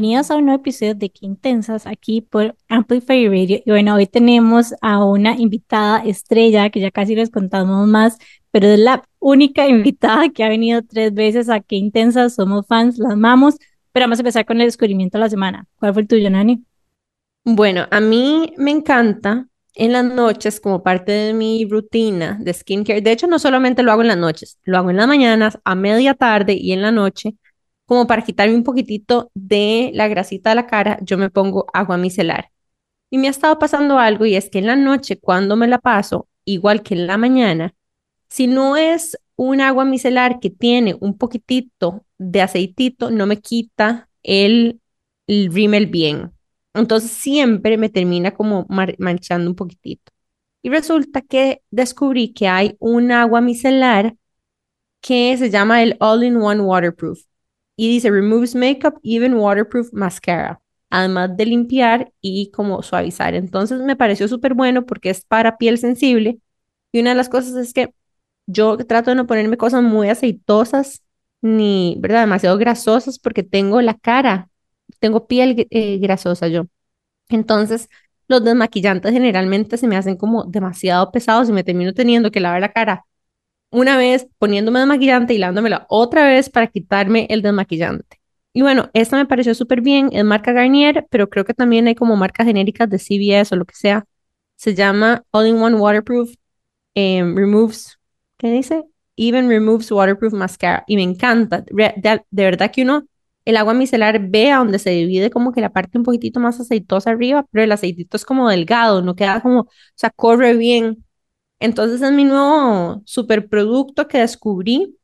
Bienvenidos a un nuevo episodio de Qué Intensas aquí por Amplify Radio. Y bueno, hoy tenemos a una invitada estrella que ya casi les contamos más, pero es la única invitada que ha venido tres veces a Qué Intensas. Somos fans, la amamos, pero vamos a empezar con el descubrimiento de la semana. ¿Cuál fue el tuyo, Nani? Bueno, a mí me encanta en las noches como parte de mi rutina de skincare. De hecho, no solamente lo hago en las noches, lo hago en las mañanas, a media tarde y en la noche como para quitarme un poquitito de la grasita de la cara, yo me pongo agua micelar. Y me ha estado pasando algo y es que en la noche, cuando me la paso, igual que en la mañana, si no es un agua micelar que tiene un poquitito de aceitito, no me quita el, el bien. Entonces siempre me termina como manchando un poquitito. Y resulta que descubrí que hay un agua micelar que se llama el All-in-One Waterproof y dice removes makeup, even waterproof mascara, además de limpiar y como suavizar. Entonces me pareció súper bueno porque es para piel sensible y una de las cosas es que yo trato de no ponerme cosas muy aceitosas ni, ¿verdad? Demasiado grasosas porque tengo la cara, tengo piel eh, grasosa yo. Entonces, los desmaquillantes generalmente se me hacen como demasiado pesados y me termino teniendo que lavar la cara una vez poniéndome desmaquillante y lavándomela otra vez para quitarme el desmaquillante. Y bueno, esta me pareció súper bien, es marca Garnier, pero creo que también hay como marcas genéricas de CVS o lo que sea. Se llama All-in-One Waterproof, em, removes, ¿qué dice? Even removes waterproof mascara. Y me encanta, de, verdad que uno, el agua micelar ve a donde se divide como que la parte un poquitito más aceitosa arriba, pero el aceitito es como delgado, no queda como, o sea, corre bien entonces es mi nuevo superproducto que descubrí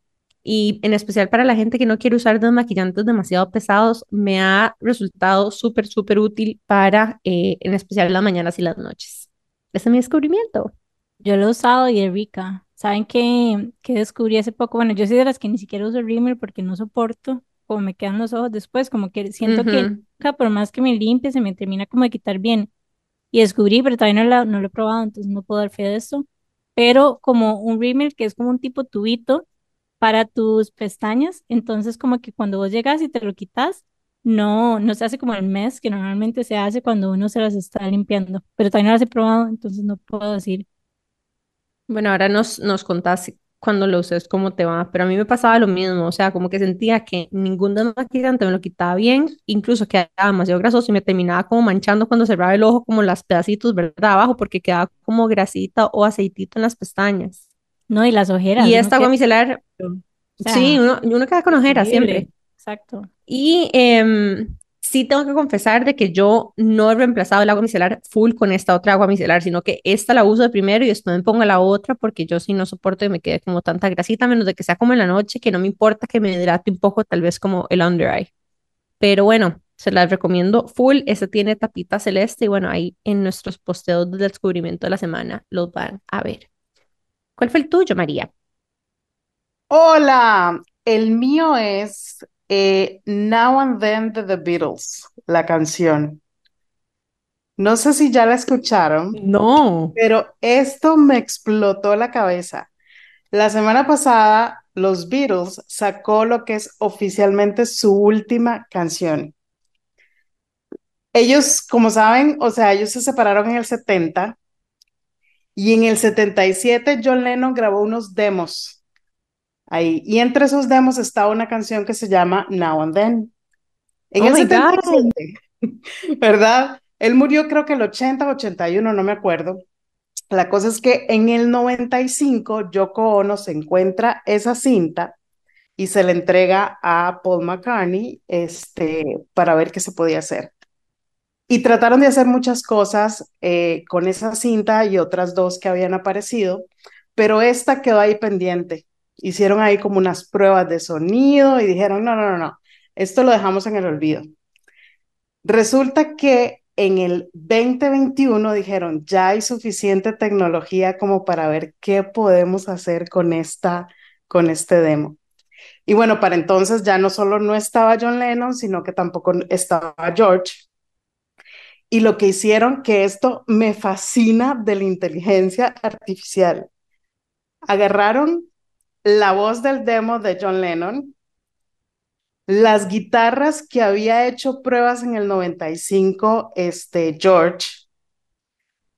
y en especial para la gente que no quiere usar desmaquillantes demasiado pesados, me ha resultado súper, súper útil para eh, en especial las mañanas y las noches. Ese es mi descubrimiento. Yo lo he usado y es rica. ¿Saben qué, qué descubrí hace poco? Bueno, yo soy de las que ni siquiera uso Rimmel porque no soporto como me quedan los ojos después, como que siento que por más que me limpie se me termina como de quitar bien. Y descubrí, pero todavía no lo, no lo he probado, entonces no puedo dar fe de esto pero como un rímel que es como un tipo tubito para tus pestañas, entonces como que cuando vos llegas y te lo quitas, no, no se hace como el mes que normalmente se hace cuando uno se las está limpiando, pero todavía no las he probado, entonces no puedo decir. Bueno, ahora nos, nos contás cuando lo uses cómo te va, pero a mí me pasaba lo mismo, o sea, como que sentía que ningún desmaquillante me lo quitaba bien, incluso quedaba demasiado grasoso y me terminaba como manchando cuando cerraba el ojo, como las pedacitos, ¿verdad? Abajo, porque quedaba como grasita o aceitito en las pestañas. No, y las ojeras. Y esta agua micelar, sí, uno, uno queda con ojeras siempre. Exacto. Y eh, sí tengo que confesar de que yo no he reemplazado el agua micelar full con esta otra agua micelar, sino que esta la uso de primero y después me pongo la otra porque yo sí no soporto que me quede como tanta grasita, menos de que sea como en la noche, que no me importa que me hidrate un poco, tal vez como el under eye. Pero bueno, se las recomiendo full. Esta tiene tapita celeste y bueno, ahí en nuestros posteos del descubrimiento de la semana los van a ver. ¿Cuál fue el tuyo, María? Hola, el mío es eh, Now and Then de The Beatles, la canción. No sé si ya la escucharon. No. Pero esto me explotó la cabeza. La semana pasada, los Beatles sacó lo que es oficialmente su última canción. Ellos, como saben, o sea, ellos se separaron en el 70 y en el 77 John Lennon grabó unos demos ahí. Y entre esos demos estaba una canción que se llama Now and Then. En oh el 77, ¿verdad? Él murió creo que el 80 81, no me acuerdo. La cosa es que en el 95 Yoko Ono se encuentra esa cinta y se le entrega a Paul McCartney este, para ver qué se podía hacer. Y trataron de hacer muchas cosas eh, con esa cinta y otras dos que habían aparecido, pero esta quedó ahí pendiente hicieron ahí como unas pruebas de sonido y dijeron, no, no, no, no, esto lo dejamos en el olvido. Resulta que en el 2021 dijeron, ya hay suficiente tecnología como para ver qué podemos hacer con esta con este demo. Y bueno, para entonces ya no solo no estaba John Lennon, sino que tampoco estaba George. Y lo que hicieron, que esto me fascina de la inteligencia artificial, agarraron la voz del demo de John Lennon las guitarras que había hecho pruebas en el 95, este, George,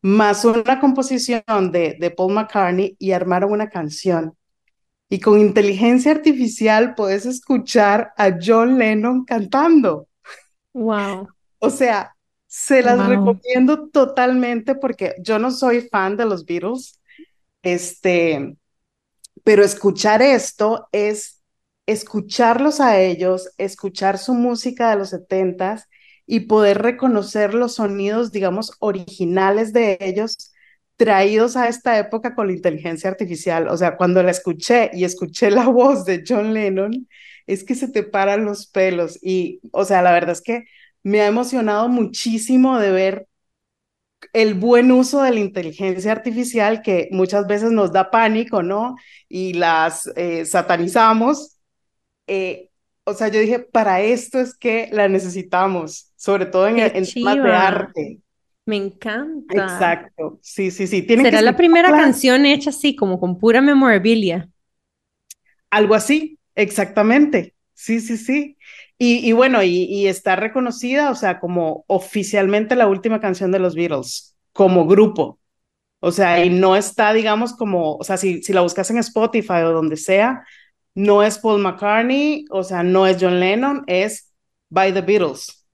más una composición de, de Paul McCartney y armaron una canción. Y con inteligencia artificial puedes escuchar a John Lennon cantando. Wow. O sea, se las wow. recomiendo totalmente porque yo no soy fan de los Beatles, este, pero escuchar esto es escucharlos a ellos, escuchar su música de los setentas y poder reconocer los sonidos, digamos, originales de ellos traídos a esta época con la inteligencia artificial. O sea, cuando la escuché y escuché la voz de John Lennon, es que se te paran los pelos. Y, o sea, la verdad es que me ha emocionado muchísimo de ver el buen uso de la inteligencia artificial que muchas veces nos da pánico, ¿no? Y las eh, satanizamos. Eh, o sea, yo dije, para esto es que la necesitamos, sobre todo en, en temas de arte. Me encanta. Exacto. Sí, sí, sí. ¿Será que la primera canción hecha así, como con pura memorabilia? Algo así, exactamente. Sí, sí, sí. Y, y bueno, y, y, está reconocida, o sea, como oficialmente la última canción de los Beatles, como grupo. O sea, y no está, digamos, como, o sea, si, si la buscas en Spotify o donde sea, no es Paul McCartney, o sea, no es John Lennon, es By the Beatles.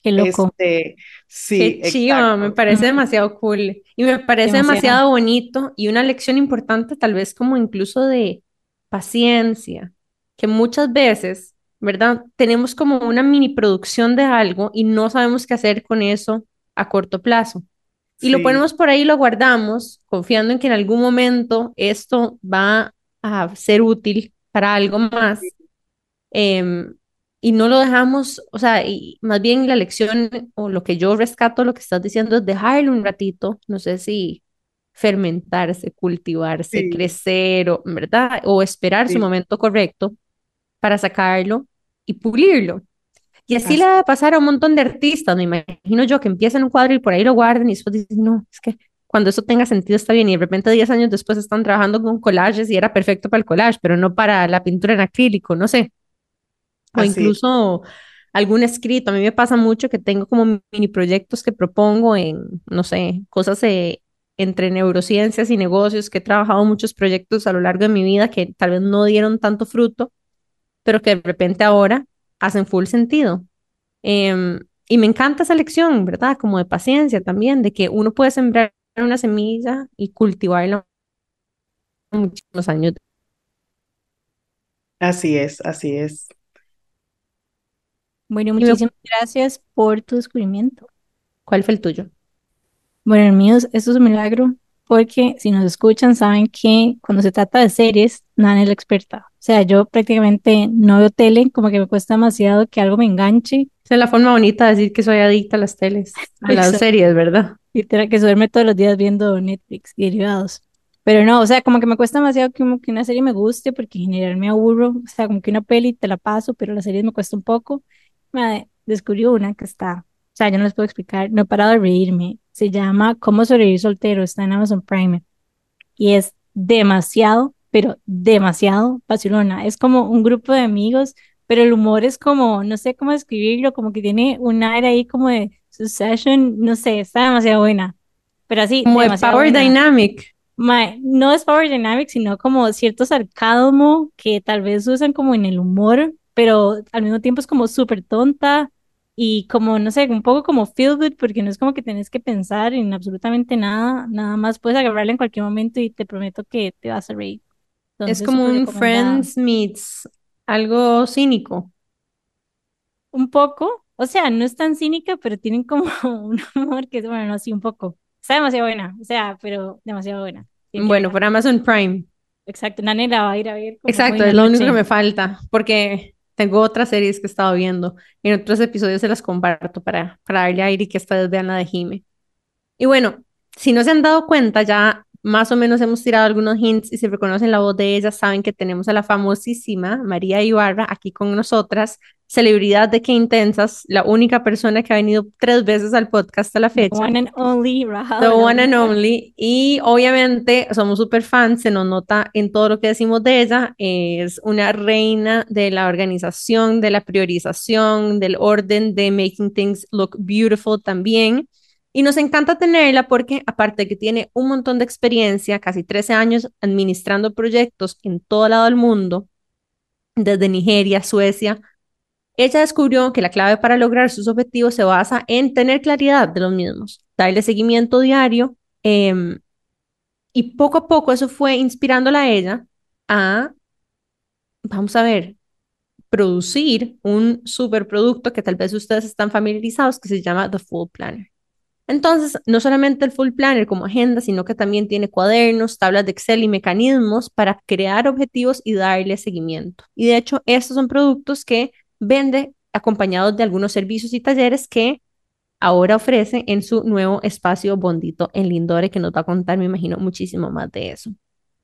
Qué loco. Este, sí, Qué chido, me parece demasiado cool. Y me parece demasiado. demasiado bonito y una lección importante, tal vez como incluso de paciencia, que muchas veces, ¿verdad? Tenemos como una mini producción de algo y no sabemos qué hacer con eso a corto plazo. Y sí. lo ponemos por ahí, lo guardamos, confiando en que en algún momento esto va a ser útil para algo más. Eh, y no lo dejamos, o sea, y más bien la lección o lo que yo rescato, lo que estás diciendo es dejarlo un ratito, no sé si fermentarse, cultivarse, sí. crecer, o, ¿verdad? O esperar sí. su momento correcto para sacarlo y pulirlo. Y así, le va a pasar a un montón de artistas, me imagino yo, que empiezan un cuadro y por ahí lo guardan y después dicen, no, es que cuando eso tenga sentido está bien y de repente 10 años después están trabajando con collages y era perfecto para el collage, pero no para la pintura en acrílico, no sé. O Así. incluso algún escrito. A mí me pasa mucho que tengo como mini proyectos que propongo en, no sé, cosas de, entre neurociencias y negocios, que he trabajado muchos proyectos a lo largo de mi vida que tal vez no dieron tanto fruto, pero que de repente ahora hacen full sentido. Eh, y me encanta esa lección, ¿verdad? Como de paciencia también, de que uno puede sembrar una semilla y cultivarla muchísimos años. Así es, así es. Bueno, muchísimas gracias por tu descubrimiento. ¿Cuál fue el tuyo? Bueno, el mío, esto es un milagro, porque si nos escuchan saben que cuando se trata de series, Nana es la experta. O sea, yo prácticamente no veo tele, como que me cuesta demasiado que algo me enganche. Esa es la forma bonita de decir que soy adicta a las teles, a las Exacto. series, ¿verdad? Literal, que duerme todos los días viendo Netflix y derivados. Pero no, o sea, como que me cuesta demasiado que, como que una serie me guste, porque en general me aburro. O sea, como que una peli te la paso, pero las series me cuesta un poco me descubrí una que está, o sea, yo no les puedo explicar, no he parado de reírme. Se llama Cómo sobrevivir soltero, está en Amazon Prime. Y es demasiado, pero demasiado Barcelona. Es como un grupo de amigos, pero el humor es como, no sé cómo describirlo, como que tiene un aire ahí como de Succession, no sé, está demasiado buena. Pero así, como de Power buena. Dynamic. My, no es Power Dynamic, sino como cierto sarcasmo que tal vez usan como en el humor, pero al mismo tiempo es como súper tonta y como, no sé, un poco como feel good, porque no es como que tenés que pensar en absolutamente nada, nada más puedes agarrarla en cualquier momento y te prometo que te vas a reír. Entonces, es como un Friends meets algo cínico. Un poco, o sea, no es tan cínica, pero tienen como un humor que es, bueno, no, así un poco. Está demasiado buena, o sea, pero demasiado buena. Bueno, por Amazon Prime. Exacto, Nane la va a ir a ver. Exacto, es lo único que me falta, porque tengo otras series que he estado viendo. En otros episodios se las comparto para, para darle aire y que vez vean la de Jime. Y bueno, si no se han dado cuenta, ya más o menos hemos tirado algunos hints y si reconocen la voz de ella, saben que tenemos a la famosísima María Ibarra aquí con nosotras celebridad de Qué Intensas, la única persona que ha venido tres veces al podcast a la fecha. The one and only, Rahal. The one and only. Y obviamente somos súper fans, se nos nota en todo lo que decimos de ella. Es una reina de la organización, de la priorización, del orden, de making things look beautiful también. Y nos encanta tenerla porque aparte de que tiene un montón de experiencia, casi 13 años administrando proyectos en todo lado del mundo, desde Nigeria, Suecia, ella descubrió que la clave para lograr sus objetivos se basa en tener claridad de los mismos, darle seguimiento diario em, y poco a poco eso fue inspirándola a ella a, vamos a ver, producir un superproducto que tal vez ustedes están familiarizados que se llama The Full Planner. Entonces, no solamente el Full Planner como agenda, sino que también tiene cuadernos, tablas de Excel y mecanismos para crear objetivos y darle seguimiento. Y de hecho, estos son productos que vende acompañados de algunos servicios y talleres que ahora ofrece en su nuevo espacio Bondito en Lindore, que nos va a contar, me imagino, muchísimo más de eso.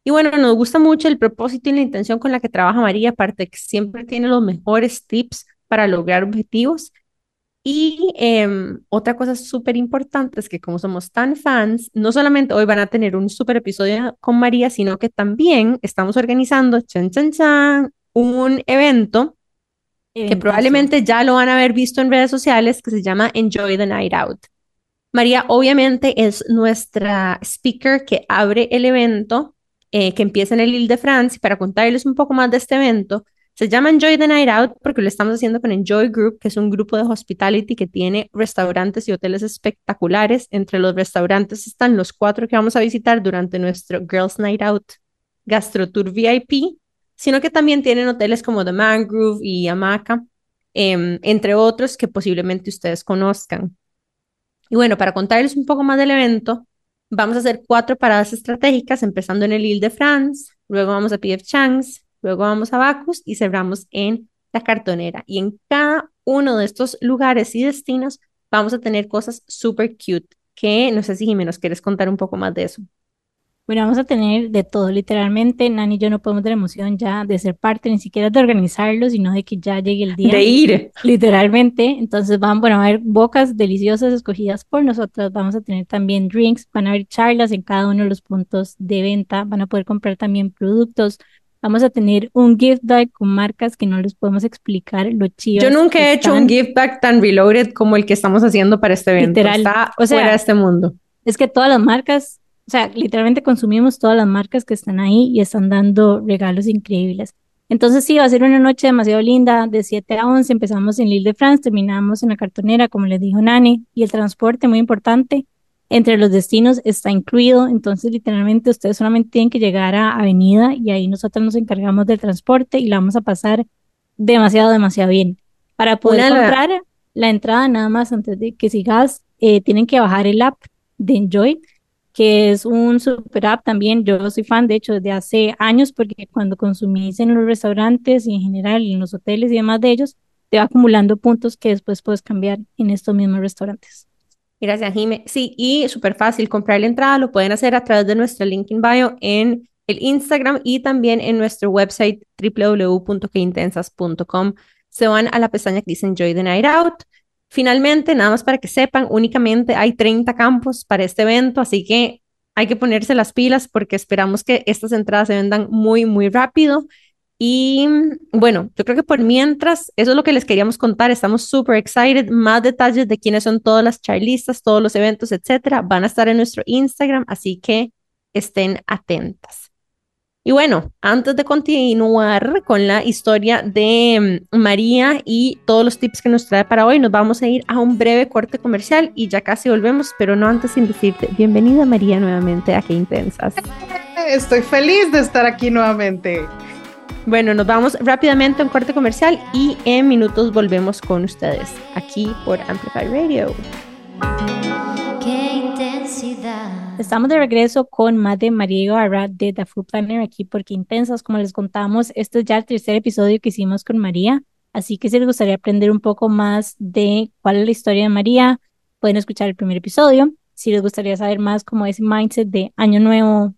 Y bueno, nos gusta mucho el propósito y la intención con la que trabaja María, aparte que siempre tiene los mejores tips para lograr objetivos. Y em, otra cosa súper importante es que como somos tan fans, no solamente hoy van a tener un súper episodio con María, sino que también estamos organizando, chan, un evento que probablemente ya lo van a haber visto en redes sociales, que se llama Enjoy the Night Out. María obviamente es nuestra speaker que abre el evento, eh, que empieza en el Ile de France, y para contarles un poco más de este evento, se llama Enjoy the Night Out porque lo estamos haciendo con Enjoy Group, que es un grupo de hospitality que tiene restaurantes y hoteles espectaculares. Entre los restaurantes están los cuatro que vamos a visitar durante nuestro Girls Night Out Gastro Tour VIP, sino que también tienen hoteles como The Mangrove y Hamaca, em, entre otros que posiblemente ustedes conozcan. Y bueno, para contarles un poco más del evento, vamos a hacer cuatro paradas estratégicas, empezando en el Ile de France, luego vamos a P.F. Chang's, luego vamos a Bacchus y cerramos en la cartonera. Y en cada uno de estos lugares y destinos vamos a tener cosas súper cute, que no sé si Jiménez quieres contar un poco más de eso. Bueno, vamos a tener de todo, literalmente, Nani y yo no podemos tener emoción ya de ser parte, ni siquiera de organizarlo, sino de que ya llegue el día. De ir. Literalmente. Entonces van, bueno, a haber bocas deliciosas escogidas por nosotros, vamos a tener también drinks, van a haber charlas en cada uno de los puntos de venta, van a poder comprar también productos. Vamos a tener un gift bag con marcas que no les podemos explicar lo chido. Yo nunca he hecho un gift bag tan reloaded como el que estamos haciendo para este evento. Literal. Está o sea, fuera de este mundo. Es que todas las marcas o sea, literalmente consumimos todas las marcas que están ahí y están dando regalos increíbles. Entonces sí, va a ser una noche demasiado linda, de 7 a 11 empezamos en Lille de France, terminamos en la cartonera, como les dijo Nani, y el transporte, muy importante, entre los destinos está incluido, entonces literalmente ustedes solamente tienen que llegar a Avenida y ahí nosotros nos encargamos del transporte y la vamos a pasar demasiado, demasiado bien. Para poder comprar la... entrada nada más antes de que sigas, eh, tienen que bajar el app de Enjoy que es un super app también. Yo soy fan, de hecho, desde hace años, porque cuando consumís en los restaurantes y en general en los hoteles y demás de ellos, te va acumulando puntos que después puedes cambiar en estos mismos restaurantes. Gracias, Jime. Sí, y súper fácil comprar la entrada, lo pueden hacer a través de nuestro link in bio en el Instagram y también en nuestro website www.queintensas.com. Se van a la pestaña que dice Enjoy the Night Out Finalmente, nada más para que sepan, únicamente hay 30 campos para este evento, así que hay que ponerse las pilas porque esperamos que estas entradas se vendan muy, muy rápido. Y bueno, yo creo que por mientras, eso es lo que les queríamos contar. Estamos súper excited. Más detalles de quiénes son todas las charlistas, todos los eventos, etcétera, van a estar en nuestro Instagram, así que estén atentas. Y bueno, antes de continuar con la historia de mm, María y todos los tips que nos trae para hoy, nos vamos a ir a un breve corte comercial y ya casi volvemos, pero no antes sin decirte bienvenida María nuevamente a Qué Intensas. Estoy feliz de estar aquí nuevamente. Bueno, nos vamos rápidamente a un corte comercial y en minutos volvemos con ustedes aquí por Amplify Radio. Qué Estamos de regreso con más de María Ibarra de The Food Planner aquí porque intensas, como les contamos, este es ya el tercer episodio que hicimos con María, así que si les gustaría aprender un poco más de cuál es la historia de María, pueden escuchar el primer episodio. Si les gustaría saber más como ese mindset de año nuevo,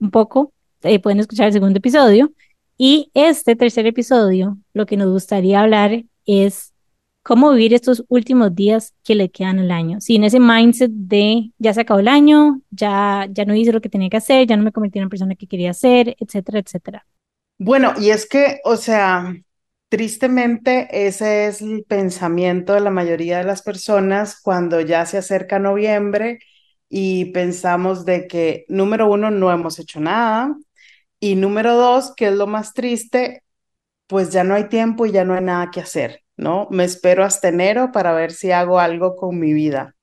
un poco, eh, pueden escuchar el segundo episodio. Y este tercer episodio, lo que nos gustaría hablar es cómo vivir estos últimos días que le quedan al año, sin ese mindset de ya se acabó el año, ya, ya no hice lo que tenía que hacer, ya no me convertí en la persona que quería ser, etcétera, etcétera. Bueno, y es que, o sea, tristemente ese es el pensamiento de la mayoría de las personas cuando ya se acerca noviembre y pensamos de que, número uno, no hemos hecho nada y número dos, que es lo más triste, pues ya no hay tiempo y ya no hay nada que hacer, ¿no? Me espero hasta enero para ver si hago algo con mi vida.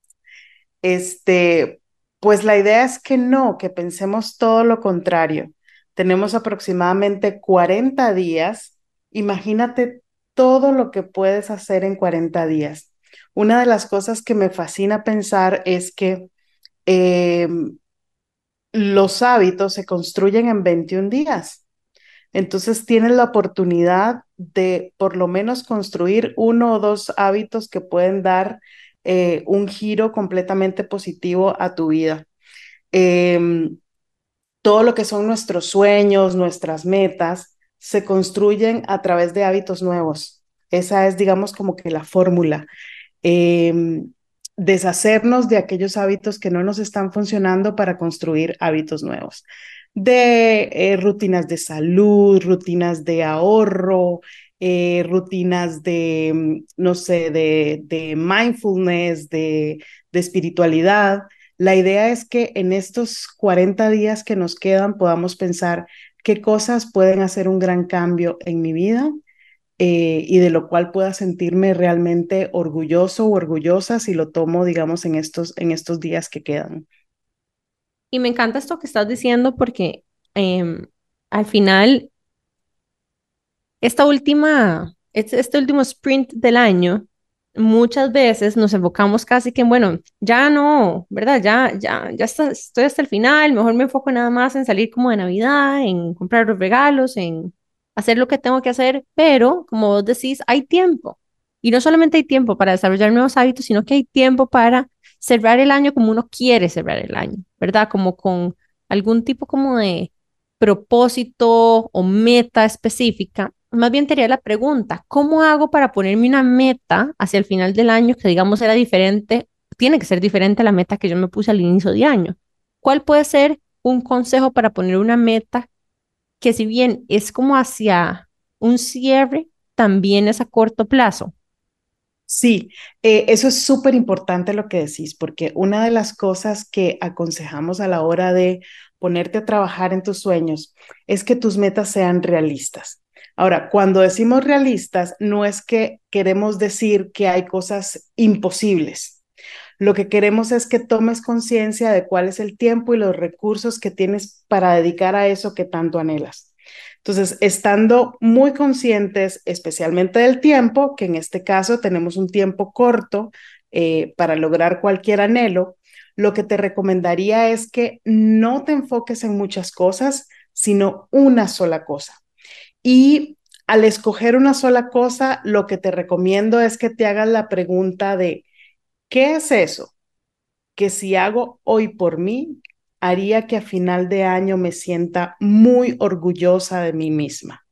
Este, pues la idea es que no, que pensemos todo lo contrario. Tenemos aproximadamente 40 días. Imagínate todo lo que puedes hacer en 40 días. Una de las cosas que me fascina pensar es que em, los hábitos se construyen en 21 días. Entonces tienes la oportunidad de por lo menos construir uno o dos hábitos que pueden dar eh, un giro completamente positivo a tu vida. Em, todo lo que son nuestros sueños, nuestras metas, se construyen a través de hábitos nuevos. Esa es, digamos, como que la fórmula. Em, deshacernos de aquellos hábitos que no nos están funcionando para construir hábitos nuevos de eh, rutinas de salud, rutinas de ahorro, eh, rutinas de, mm, no sé, de, de mindfulness, de, de espiritualidad. La idea es que en estos 40 días que nos quedan podamos pensar qué cosas pueden hacer un gran cambio en mi vida eh, y de lo cual pueda sentirme realmente orgulloso o orgullosa si lo tomo, digamos, en estos, en estos días que quedan. Y me encanta esto que estás diciendo porque em, al final, esta última, este, este último sprint del año, muchas veces nos enfocamos casi que en, bueno, ya no, ¿verdad? Ya, ya, ya estoy hasta el final, mejor me enfoco nada más en salir como de Navidad, en comprar los regalos, en hacer lo que tengo que hacer, pero como vos decís, hay tiempo. Y no solamente hay tiempo para desarrollar nuevos hábitos, sino que hay tiempo para cerrar el año como uno quiere cerrar el año, ¿verdad? Como con algún tipo como de propósito o meta específica. Más bien sería la pregunta, ¿cómo hago para ponerme una meta hacia el final del año que digamos era diferente, tiene que ser diferente a la meta que yo me puse al inicio de año? ¿Cuál puede ser un consejo para poner una meta que si bien es como hacia un cierre, también es a corto plazo? Sí, eh, eso es súper importante lo que decís, porque una de las cosas que aconsejamos a la hora de ponerte a trabajar en tus sueños es que tus metas sean realistas. Ahora, cuando decimos realistas, no es que queremos decir que hay cosas imposibles. Lo que queremos es que tomes conciencia de cuál es el tiempo y los recursos que tienes para dedicar a eso que tanto anhelas. Entonces, estando muy conscientes, especialmente del tiempo, que en este caso tenemos un tiempo corto eh, para lograr cualquier anhelo, lo que te recomendaría es que no te enfoques en muchas cosas, sino una sola cosa. Y al escoger una sola cosa, lo que te recomiendo es que te hagas la pregunta de, ¿qué es eso? Que si hago hoy por mí, haría que a final de año me sienta muy orgullosa de mí misma.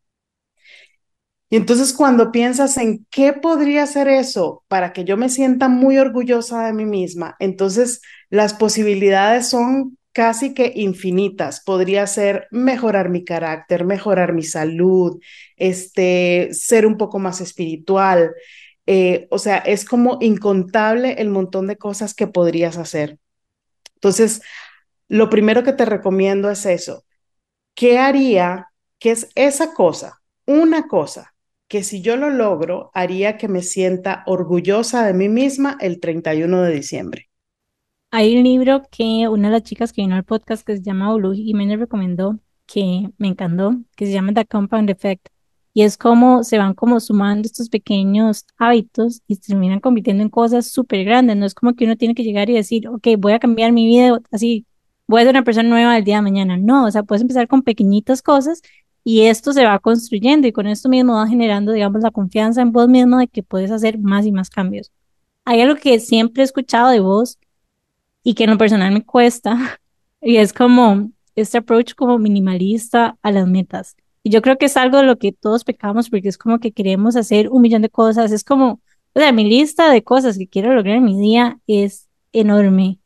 Y entonces cuando piensas en qué podría ser eso para que yo me sienta muy orgullosa de mí misma, entonces las posibilidades son casi que infinitas. Podría ser mejorar mi carácter, mejorar mi salud, este, ser un poco más espiritual. Eh, o sea, es como incontable el montón de cosas que podrías hacer. Entonces, lo primero que te recomiendo es eso. ¿Qué haría? ¿Qué es esa cosa? Una cosa que si yo lo logro, haría que me sienta orgullosa de mí misma el 31 de diciembre. Hay un libro que una de las chicas que vino al podcast que se llama y me recomendó, que me encantó, que se llama The Compound Effect. Y es como se van como sumando estos pequeños hábitos y terminan convirtiendo en cosas súper grandes. No es como que uno tiene que llegar y decir, ok, voy a cambiar mi vida así voy a ser una persona nueva el día de mañana. No, o sea, puedes empezar con pequeñitas cosas y esto se va construyendo y con esto mismo va generando, digamos, la confianza en vos mismo de que puedes hacer más y más cambios. Hay algo que siempre he escuchado de vos y que en lo personal me cuesta y es como este approach como minimalista a las metas. Y yo creo que es algo de lo que todos pecamos porque es como que queremos hacer un millón de cosas. Es como, o sea, mi lista de cosas que quiero lograr en mi día es enorme.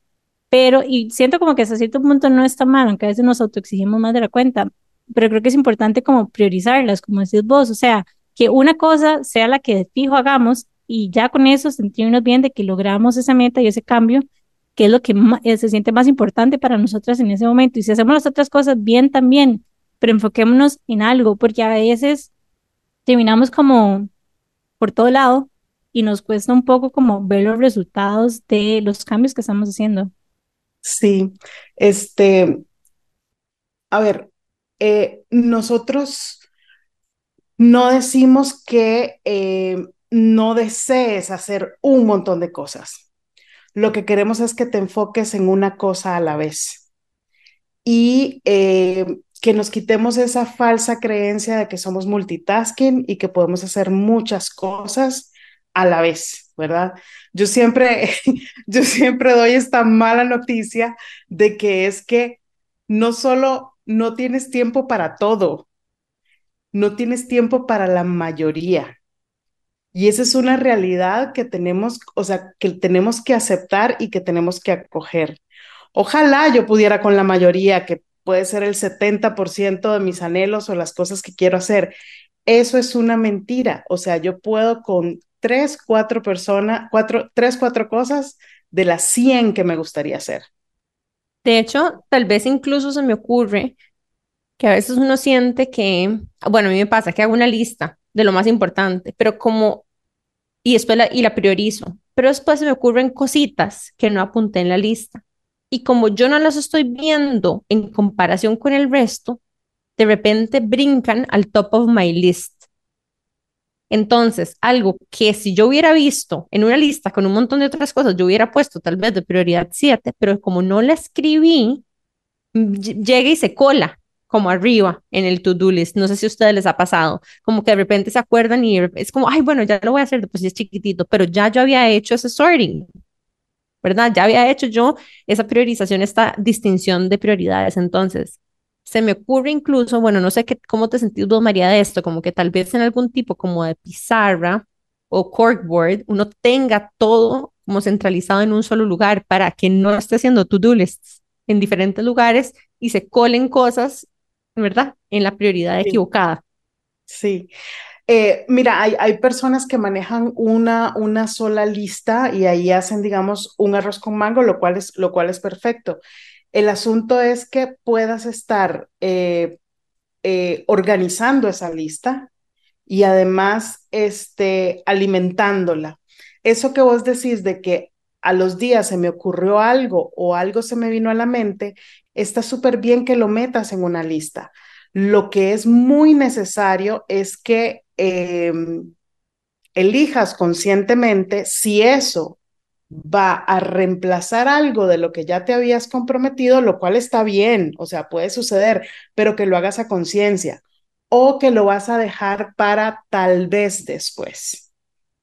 Pero, y siento como que hasta cierto punto no está mal, aunque a veces nos autoexigimos más de la cuenta. Pero creo que es importante como priorizarlas, como decís vos. O sea, que una cosa sea la que de fijo hagamos y ya con eso sentirnos bien de que logramos esa meta y ese cambio, que es lo que eh, se siente más importante para nosotras en ese momento. Y si hacemos las otras cosas bien también, pero enfoquémonos en algo, porque a veces terminamos como por todo lado y nos cuesta un poco como ver los resultados de los cambios que estamos haciendo. Sí, este, a ver, eh, nosotros no decimos que eh, no desees hacer un montón de cosas. Lo que queremos es que te enfoques en una cosa a la vez y eh, que nos quitemos esa falsa creencia de que somos multitasking y que podemos hacer muchas cosas a la vez, ¿verdad? Yo siempre, yo siempre doy esta mala noticia de que es que no solo no tienes tiempo para todo, no tienes tiempo para la mayoría. Y esa es una realidad que tenemos, o sea, que tenemos que aceptar y que tenemos que acoger. Ojalá yo pudiera con la mayoría, que puede ser el 70% de mis anhelos o las cosas que quiero hacer. Eso es una mentira. O sea, yo puedo con tres, cuatro personas, cuatro, tres, cuatro cosas de las 100 que me gustaría hacer. De hecho, tal vez incluso se me ocurre que a veces uno siente que, bueno, a mí me pasa que hago una lista de lo más importante, pero como, y después la, y la priorizo, pero después se me ocurren cositas que no apunté en la lista. Y como yo no las estoy viendo en comparación con el resto, de repente brincan al top of my list. Entonces, algo que si yo hubiera visto en una lista con un montón de otras cosas, yo hubiera puesto tal vez de prioridad 7, pero como no la escribí, llega y se cola como arriba en el to-do list. No sé si a ustedes les ha pasado, como que de repente se acuerdan y es como, ay, bueno, ya lo voy a hacer, pues es chiquitito, pero ya yo había hecho ese sorting, ¿verdad? Ya había hecho yo esa priorización, esta distinción de prioridades. Entonces, se me ocurre incluso, bueno, no sé qué, cómo te sentís vos, María, de esto, como que tal vez en algún tipo como de pizarra o corkboard, uno tenga todo como centralizado en un solo lugar para que no esté haciendo to-do lists en diferentes lugares y se colen cosas ¿verdad? En la prioridad equivocada. Sí. Eh, mira, hay, hay, personas que manejan una, una sola lista y ahí hacen, digamos, un arroz con mango, lo cual es, lo cual es perfecto. El asunto es que puedas estar eh, eh, organizando esa lista y además este, alimentándola. Eso que vos decís de que a los días se me ocurrió algo o algo se me vino a la mente está súper bien que lo metas en una lista. Lo que es muy necesario es que em, elijas conscientemente si eso va a reemplazar algo de lo que ya te habías comprometido, lo cual está bien, o sea, puede suceder, pero que lo hagas a conciencia o que lo vas a dejar para tal vez después.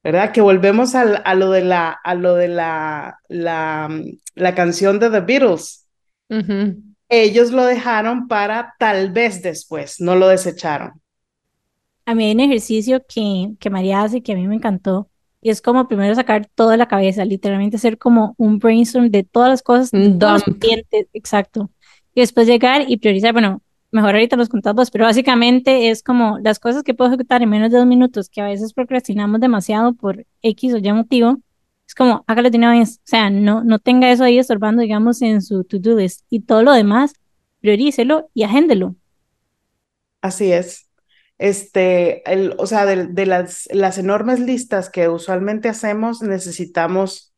¿Verdad? Que volvemos a, lo de la, a lo de la, la, la canción de The Beatles ellos lo dejaron para tal vez después, no lo desecharon. A mí hay un ejercicio que, que María hace que a mí me encantó. Y es como primero sacar toda la cabeza, literalmente hacer como un brainstorm de todas las cosas, exacto. Y después llegar y priorizar, bueno, mejor ahorita los contamos, pero básicamente es como las cosas que puedo ejecutar en menos de dos minutos, que a veces procrastinamos demasiado por X o Y motivo, es como, hágalo de una vez, o sea, no, no tenga eso ahí estorbando, digamos, en su to-do list. Y todo lo demás, priorícelo y agéndelo. Así es. Este, el, o sea, de, de las, las enormes listas que usualmente hacemos, necesitamos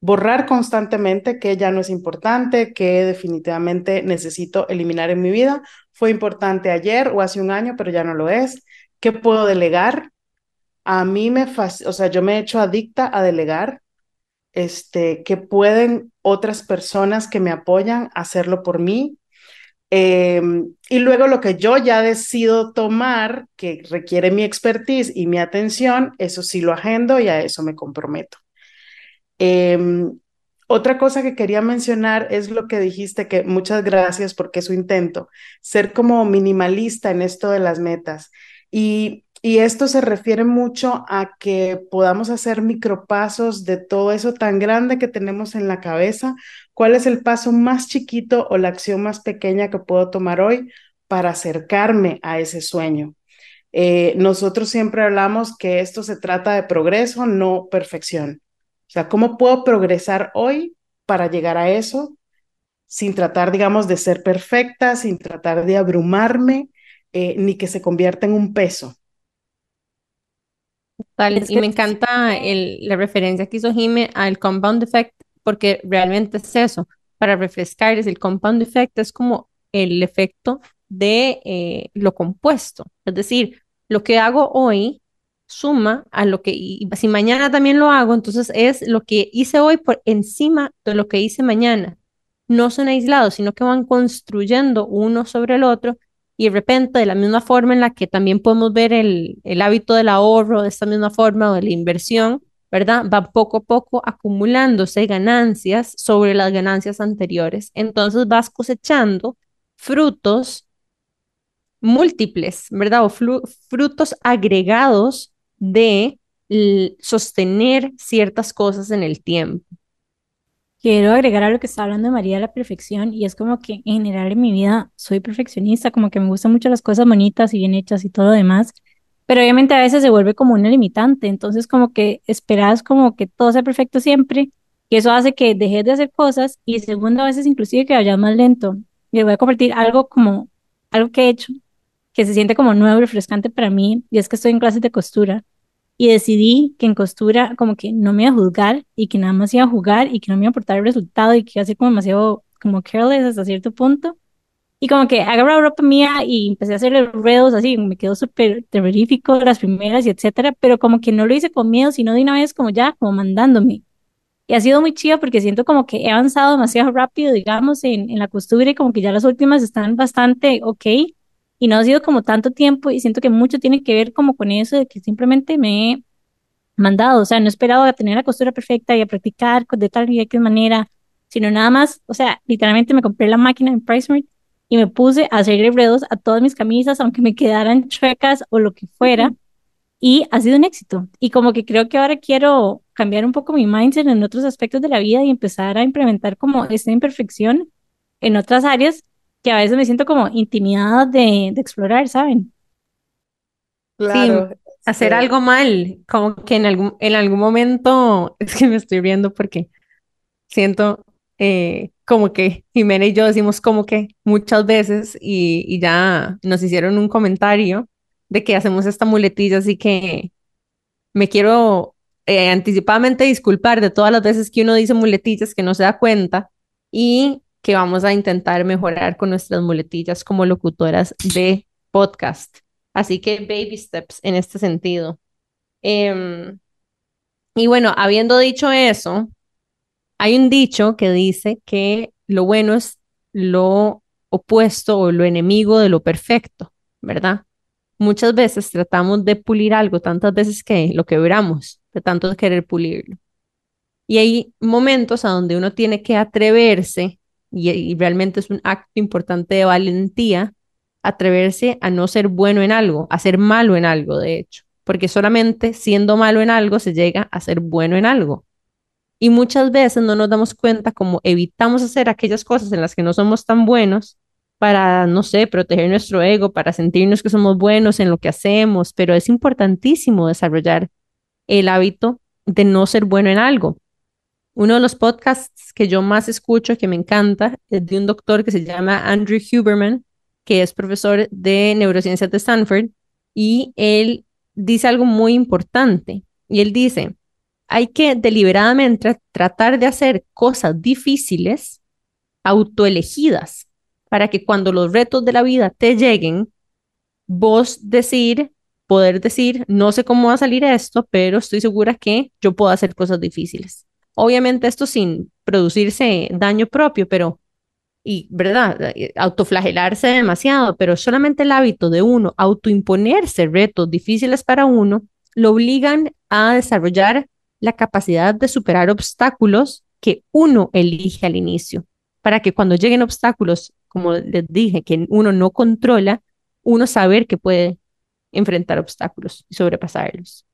borrar constantemente que ya no es importante, que definitivamente necesito eliminar en mi vida. Fue importante ayer o hace un año, pero ya no lo es. ¿Qué puedo delegar? A mí me, o sea, yo me he hecho adicta a delegar este, que pueden otras personas que me apoyan hacerlo por mí. Em, y luego lo que yo ya decido tomar, que requiere mi expertise y mi atención, eso sí lo agendo y a eso me comprometo. Em, Otra cosa que quería mencionar es lo que dijiste, que muchas gracias porque su intento, ser como minimalista en esto de las metas. Y, y esto se refiere mucho a que podamos hacer micropasos de todo eso tan grande que tenemos en la cabeza. ¿Cuál es el paso más chiquito o la acción más pequeña que puedo tomar hoy para acercarme a ese sueño? Eh, nosotros siempre hablamos que esto se trata de progreso, no perfección. O sea, ¿cómo puedo progresar hoy para llegar a eso sin tratar, digamos, de ser perfecta, sin tratar de abrumarme, eh, ni que se convierta en un peso? Y me encanta el, la referencia que hizo Jime al compound effect, porque realmente es eso. Para refrescar, es el compound effect es como el efecto de eh, lo compuesto. Es decir, lo que hago hoy suma a lo que, y si mañana también lo hago, entonces es lo que hice hoy por encima de lo que hice mañana. No son aislados, sino que van construyendo uno sobre el otro y de repente de la misma forma en la que también podemos ver el, el hábito del ahorro, de esta misma forma o de la inversión, ¿verdad? Va poco a poco acumulándose ganancias sobre las ganancias anteriores. Entonces vas cosechando frutos múltiples, ¿verdad? O frutos agregados de sostener ciertas cosas en el tiempo. Quiero agregar a lo que está hablando María la perfección y es como que en general en mi vida soy perfeccionista, como que me gustan mucho las cosas bonitas y bien hechas y todo lo demás, pero obviamente a veces se vuelve como una limitante, entonces como que esperas como que todo sea perfecto siempre y eso hace que dejes de hacer cosas y segundo a veces inclusive que vayas más lento. Les voy a compartir algo como algo que he hecho que se siente como nuevo y refrescante para mí y es que estoy en clases de costura y decidí que en costura como que no me iba a juzgar y que nada más iba a jugar y que no me iba a aportar el resultado y que iba a ser como demasiado como careless hasta cierto punto. Y como que agarré ropa mía y empecé a hacerle ruedos así, me quedó súper terrorífico las primeras y etcétera, pero como que no lo hice con miedo, sino de una vez como ya, como mandándome. Y ha sido muy chido porque siento como que he avanzado demasiado rápido, digamos, en, en la costura y como que ya las últimas están bastante ok y no ha sido como tanto tiempo y siento que mucho tiene que ver como con eso de que simplemente me he mandado, o sea, no he esperado a tener la costura perfecta y a practicar de tal y de qué manera, sino nada más, o sea, literalmente me compré la máquina en PriceMart y me puse a hacer enredos a todas mis camisas, aunque me quedaran chuecas o lo que fuera, y ha sido un éxito. Y como que creo que ahora quiero cambiar un poco mi mindset en otros aspectos de la vida y empezar a implementar como esta imperfección en otras áreas que a veces me siento como intimidada de, de explorar, ¿saben? Claro. hacer algo mal, como que en algún, en algún momento, es que me estoy riendo porque siento eh, como que Jimena y yo decimos como que muchas veces y, y, ya nos hicieron un comentario de que hacemos esta muletilla, así que me quiero eh, anticipadamente disculpar de todas las veces que uno dice muletillas que no se da cuenta y que vamos a intentar mejorar con nuestras muletillas como locutoras de podcast. Así que baby steps en este sentido. Em, y bueno, habiendo dicho eso, hay un dicho que dice que lo bueno es lo opuesto o lo enemigo de lo perfecto, ¿verdad? Muchas veces tratamos de pulir algo tantas veces que lo quebramos, de tanto querer pulirlo. Y hay momentos a donde uno tiene que atreverse y, realmente es un acto importante de valentía atreverse a no ser bueno en algo, a ser malo en algo, de hecho, porque solamente siendo malo en algo se llega a ser bueno en algo. Y muchas veces no nos damos cuenta cómo evitamos hacer aquellas cosas en las que no somos tan buenos para, no sé, proteger nuestro ego, para sentirnos que somos buenos en lo que hacemos, pero es importantísimo desarrollar el hábito de no ser bueno en algo. Uno de los podcasts que yo más escucho, que me encanta, es de un doctor que se llama Andrew Huberman, que es profesor de neurociencias de Stanford, y él dice algo muy importante. Y él dice, hay que deliberadamente tratar de hacer cosas difíciles, autoelegidas, para que cuando los retos de la vida te lleguen, vos decir, poder decir, no sé cómo va a salir esto, pero estoy segura que yo puedo hacer cosas difíciles. Obviamente esto sin producirse daño propio, pero, y verdad, eh, autoflagelarse demasiado, pero solamente el hábito de uno autoimponerse retos difíciles para uno, lo obligan a desarrollar la capacidad de superar obstáculos que uno elige al inicio, para que cuando lleguen obstáculos, como les dije, que uno no controla, uno saber que puede enfrentar obstáculos y sobrepasarlos.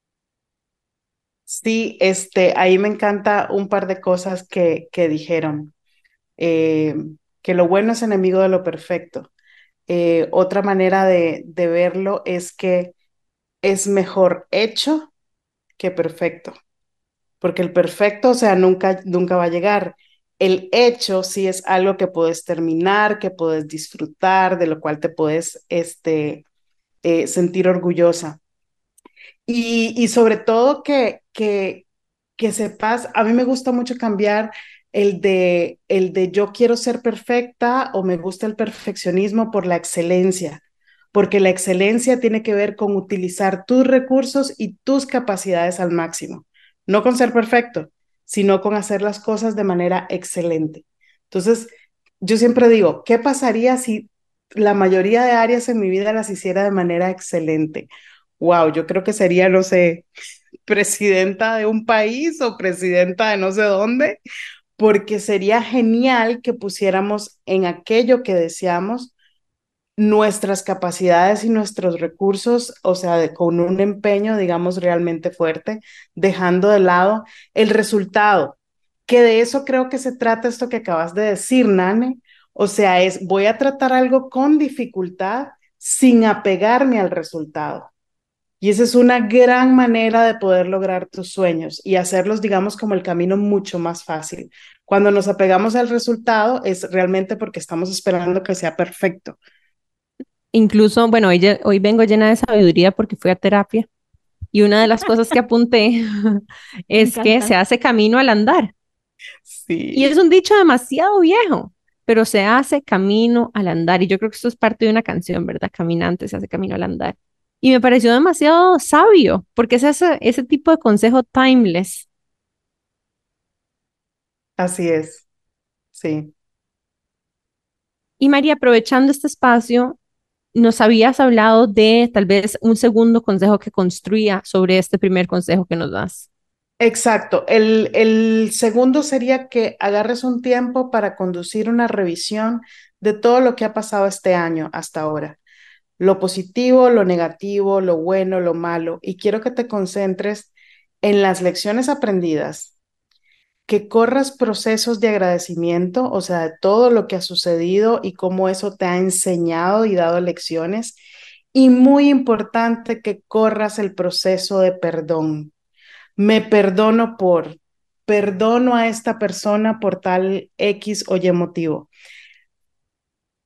Sí, este, ahí me encanta un par de cosas que, que dijeron. Eh, que lo bueno es enemigo de lo perfecto. Eh, otra manera de, de verlo es que es mejor hecho que perfecto, porque el perfecto, o sea, nunca, nunca va a llegar. El hecho sí es algo que puedes terminar, que puedes disfrutar, de lo cual te puedes este, eh, sentir orgullosa. Y, y sobre todo que, que, que sepas, a mí me gusta mucho cambiar el de, el de yo quiero ser perfecta o me gusta el perfeccionismo por la excelencia, porque la excelencia tiene que ver con utilizar tus recursos y tus capacidades al máximo, no con ser perfecto, sino con hacer las cosas de manera excelente. Entonces, yo siempre digo, ¿qué pasaría si la mayoría de áreas en mi vida las hiciera de manera excelente? Wow, yo creo que sería, no sé, presidenta de un país o presidenta de no sé dónde, porque sería genial que pusiéramos en aquello que deseamos nuestras capacidades y nuestros recursos, o sea, con un empeño, digamos, realmente fuerte, dejando de lado el resultado, que de eso creo que se trata esto que acabas de decir, Nane, o sea, es voy a tratar algo con dificultad sin apegarme al resultado. Y esa es una gran manera de poder lograr tus sueños y hacerlos, digamos, como el camino mucho más fácil. Cuando nos apegamos al resultado es realmente porque estamos esperando que sea perfecto. Incluso, bueno, hoy, hoy vengo llena de sabiduría porque fui a terapia y una de las cosas que apunté es que se hace camino al andar. Sí. Y es un dicho demasiado viejo, pero se hace camino al andar. Y yo creo que esto es parte de una canción, ¿verdad? Caminante se hace camino al andar. Y me pareció demasiado sabio, porque es ese, ese tipo de consejo timeless. Así es, sí. Y María, aprovechando este espacio, nos habías hablado de tal vez un segundo consejo que construía sobre este primer consejo que nos das. Exacto. El, el segundo sería que agarres un tiempo para conducir una revisión de todo lo que ha pasado este año hasta ahora lo positivo, lo negativo, lo bueno, lo malo, y quiero que te concentres en las lecciones aprendidas, que corras procesos de agradecimiento, o sea, de todo lo que ha sucedido y cómo eso te ha enseñado y dado lecciones, y muy importante que corras el proceso de perdón. Me perdono por, perdono a esta persona por tal X o Y motivo.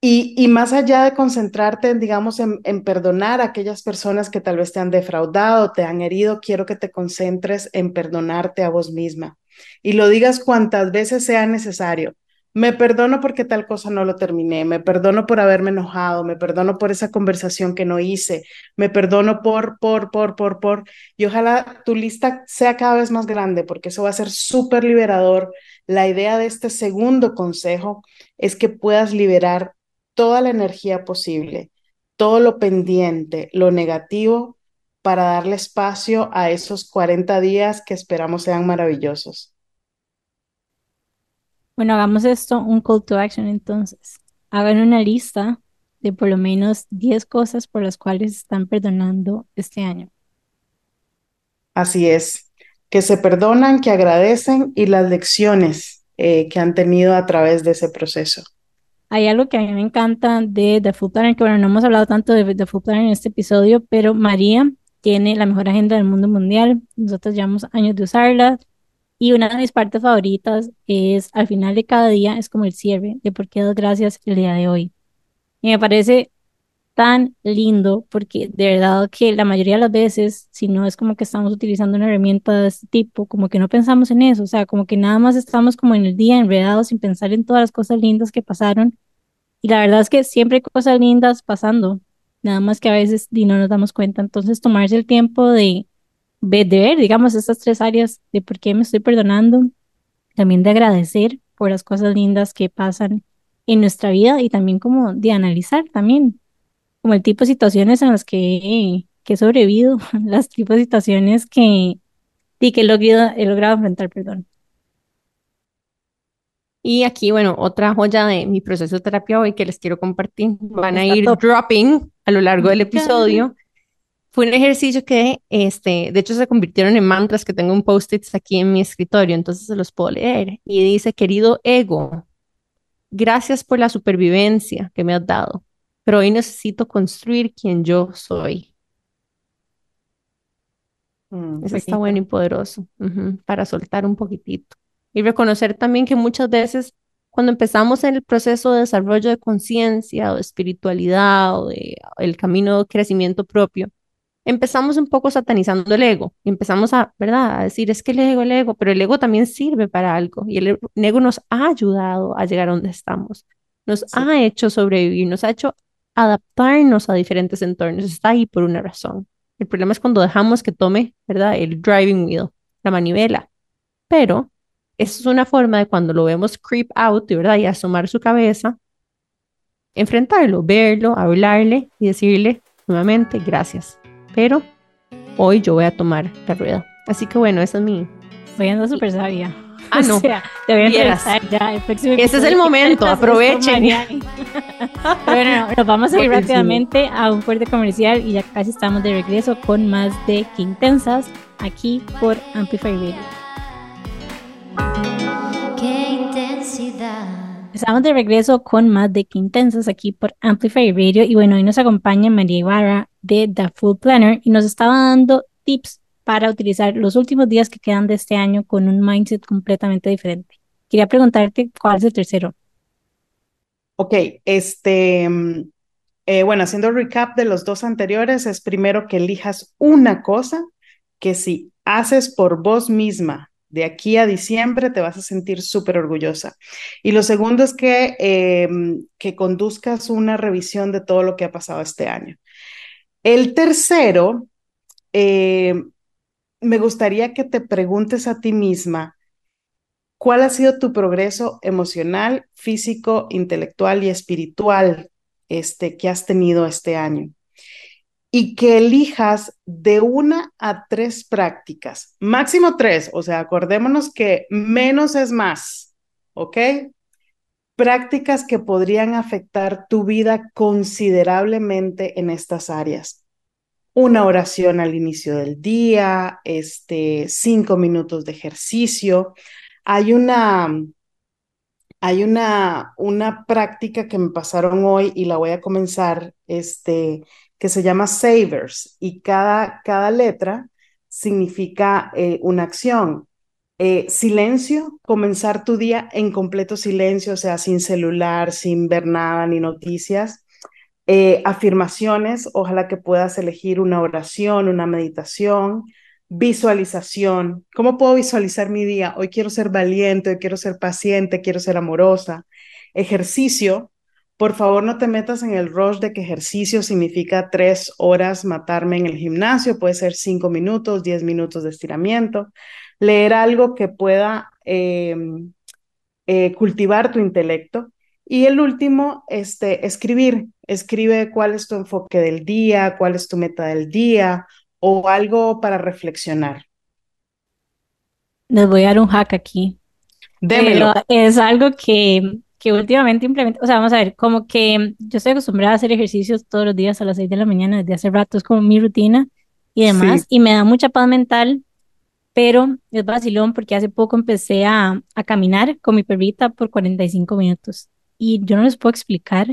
Y, más allá de concentrarte, digamos, en, en, perdonar a aquellas personas que tal vez te han defraudado, te han herido, quiero que te concentres en perdonarte a vos misma y lo digas cuantas veces sea necesario. Me perdono porque tal cosa no lo terminé, me perdono por haberme enojado, me perdono por esa conversación que no hice, me perdono por, por, por, por, por. Y ojalá tu lista sea cada vez más grande porque eso va a ser súper liberador. La idea de este segundo consejo es que puedas liberar toda la energía posible, todo lo pendiente, lo negativo, para darle espacio a esos 40 días que esperamos sean maravillosos. Bueno, hagamos esto un call to action entonces. Hagan una lista de por lo menos 10 cosas por las cuales están perdonando este año. Así es, que se perdonan, que agradecen y las lecciones eh, que han tenido a través de ese proceso. Hay algo que a mí me encanta de The Food Planner, que bueno, no hemos hablado tanto de The Food Planner en este episodio, pero María tiene la mejor agenda del mundo mundial. Nosotros llevamos años de usarla. Y una de mis partes favoritas es al final de cada día, es como el cierre de por qué das gracias el día de hoy. Y me parece tan lindo porque de verdad que la mayoría de las veces, si no es como que estamos utilizando una herramienta de este tipo, como que no pensamos en eso, o sea, como que nada más estamos como en el día enredados sin pensar en todas las cosas lindas que pasaron. Y la verdad es que siempre hay cosas lindas pasando, nada más que a veces y no nos damos cuenta. Entonces, tomarse el tiempo de, de ver, digamos, estas tres áreas de por qué me estoy perdonando, también de agradecer por las cosas lindas que pasan en nuestra vida y también como de analizar también como el tipo de situaciones en las que, que he sobrevivido, las tipos de situaciones que, y que he logrado, he logrado enfrentar, perdón. Y aquí, bueno, otra joya de mi proceso de terapia hoy que les quiero compartir. Van a ir dropping a lo largo del episodio. Fue un ejercicio que, este, de hecho, se convirtieron en mantras que tengo un post-its aquí en mi escritorio, entonces se los puedo leer. Y dice, querido ego, gracias por la supervivencia que me has dado, pero hoy necesito construir quien yo soy. Mm, Eso está bueno y poderoso para soltar un poquitito. Y reconocer también que muchas veces cuando empezamos en el proceso de desarrollo de conciencia o de espiritualidad o de el camino de crecimiento propio, empezamos un poco satanizando el ego y empezamos a, ¿verdad? A decir, es que el ego, el ego, pero el ego también sirve para algo y el ego nos ha ayudado a llegar a donde estamos, nos ha hecho sobrevivir, nos ha hecho adaptarnos a diferentes entornos, está ahí por una razón. El problema es cuando dejamos que tome, ¿verdad? El driving wheel, la manivela. Pero es una forma de cuando lo vemos creep out, ¿verdad? Y asomar su cabeza, enfrentarlo, verlo, hablarle y decirle nuevamente gracias pero hoy yo voy a tomar la rueda. Así que bueno, esa es mi... Voy a súper sabia. Ah, no. O sea, te voy a entrevistar ya. Ese es el momento, aprovechen. bueno, nos vamos a ir rápidamente a un fuerte comercial y ya casi estamos de regreso con más de Quintensas aquí por Amplify Radio. Qué intensidad. Estamos de regreso con más de Quintensas aquí por Amplify Radio y bueno, hoy nos acompaña María Ibarra de The Full Planner y nos estaba dando tips para utilizar los últimos días que quedan de este año con un mindset completamente diferente. Quería preguntarte cuál es el tercero. Ok, este, mm, eh, bueno, haciendo recap de los dos anteriores, es primero que elijas una cosa que si haces por vos misma de aquí a diciembre te vas a sentir súper orgullosa. Y lo segundo es que, em, que conduzcas una revisión de todo lo que ha pasado este año. El tercero, em, me gustaría que te preguntes a ti misma, ¿cuál ha sido tu progreso emocional, físico, intelectual y espiritual este, que has tenido este año? Y que elijas de una a tres prácticas, máximo tres, o sea, acordémonos que menos es más, ¿ok? Prácticas que podrían afectar tu vida considerablemente en estas áreas. Una oración al inicio del día, este, cinco minutos de ejercicio. Hay una, hay una, una práctica que me pasaron hoy y la voy a comenzar, este, que se llama Savers y cada, cada letra significa eh, una acción. Eh, silencio, comenzar tu día en completo silencio, o sea, sin celular, sin ver nada ni noticias. Eh, afirmaciones, ojalá que puedas elegir una oración, una meditación, visualización. ¿Cómo puedo visualizar mi día? Hoy quiero ser valiente, hoy quiero ser paciente, quiero ser amorosa. Ejercicio, por favor, no te metas en el rush de que ejercicio significa tres horas matarme en el gimnasio, puede ser cinco minutos, diez minutos de estiramiento. Leer algo que pueda em, eh, cultivar tu intelecto. Y el último, este, escribir. Escribe cuál es tu enfoque del día, cuál es tu meta del día o algo para reflexionar. Les voy a dar un hack aquí. Démelo. es algo que que últimamente implemento, o sea, vamos a ver, como que yo estoy acostumbrada a hacer ejercicios todos los días a las 6 de la mañana desde hace rato, es como mi rutina y demás, y me da mucha paz mental, pero es vacilón porque hace poco empecé a, a caminar con mi perrita por 45 minutos y yo no les puedo explicar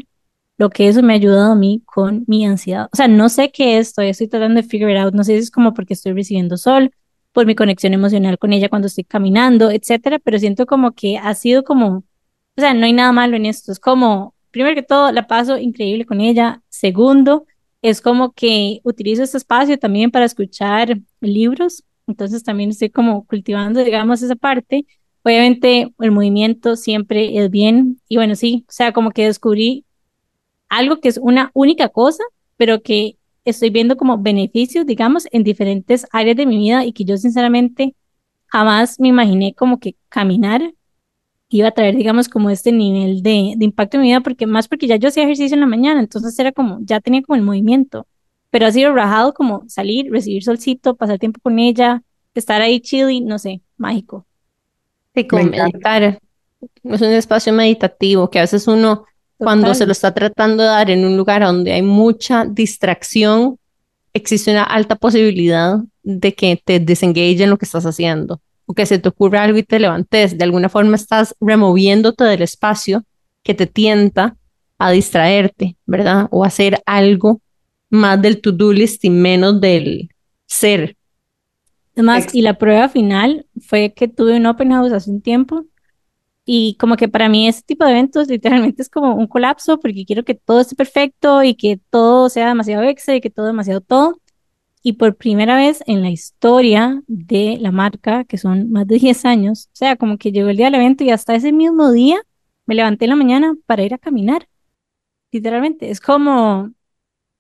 lo que eso me ha ayudado a mí con mi ansiedad. O sea, no sé qué es, estoy, estoy tratando de figure out, no sé si es como porque estoy recibiendo sol, por mi conexión emocional con ella cuando estoy caminando, etcétera, pero siento como que ha sido como o sea, no hay nada malo en esto. Es como, primero que todo, la paso increíble con ella. Segundo, es como que utilizo este espacio también para escuchar libros. Entonces también estoy como cultivando, digamos, esa parte. Obviamente el movimiento siempre es bien. Y bueno, sí, o sea, como que descubrí algo que es una única cosa, pero que estoy viendo como beneficios, digamos, en diferentes áreas de mi vida y que yo sinceramente jamás me imaginé como que caminar iba a traer, digamos, como este nivel de, de, impacto en mi vida, porque más porque ya yo hacía ejercicio en la mañana, entonces era como, ya tenía como el movimiento, pero ha sido rajado como salir, recibir solcito, pasar tiempo con ella, estar ahí chill no sé, mágico. Sí, como meditar. Es un espacio meditativo que a veces uno, cuando se lo está tratando de dar en un lugar donde hay mucha distracción, existe una alta posibilidad de que te desengage en lo que estás haciendo o que se te ocurra algo y te levantes. De alguna forma estás removiéndote del espacio que te tienta a distraerte, ¿verdad? O hacer algo más del to-do list y menos del ser. Además, y la prueba final fue que tuve un open house hace un tiempo y como que para mí este tipo de eventos literalmente es como un colapso porque quiero que todo esté perfecto y que todo sea demasiado extra y que todo demasiado todo. Y por primera vez en la historia de la marca, que son más de 10 años, o sea, como que llegó el día del evento y hasta ese mismo día me levanté en la mañana para ir a caminar. Literalmente, es como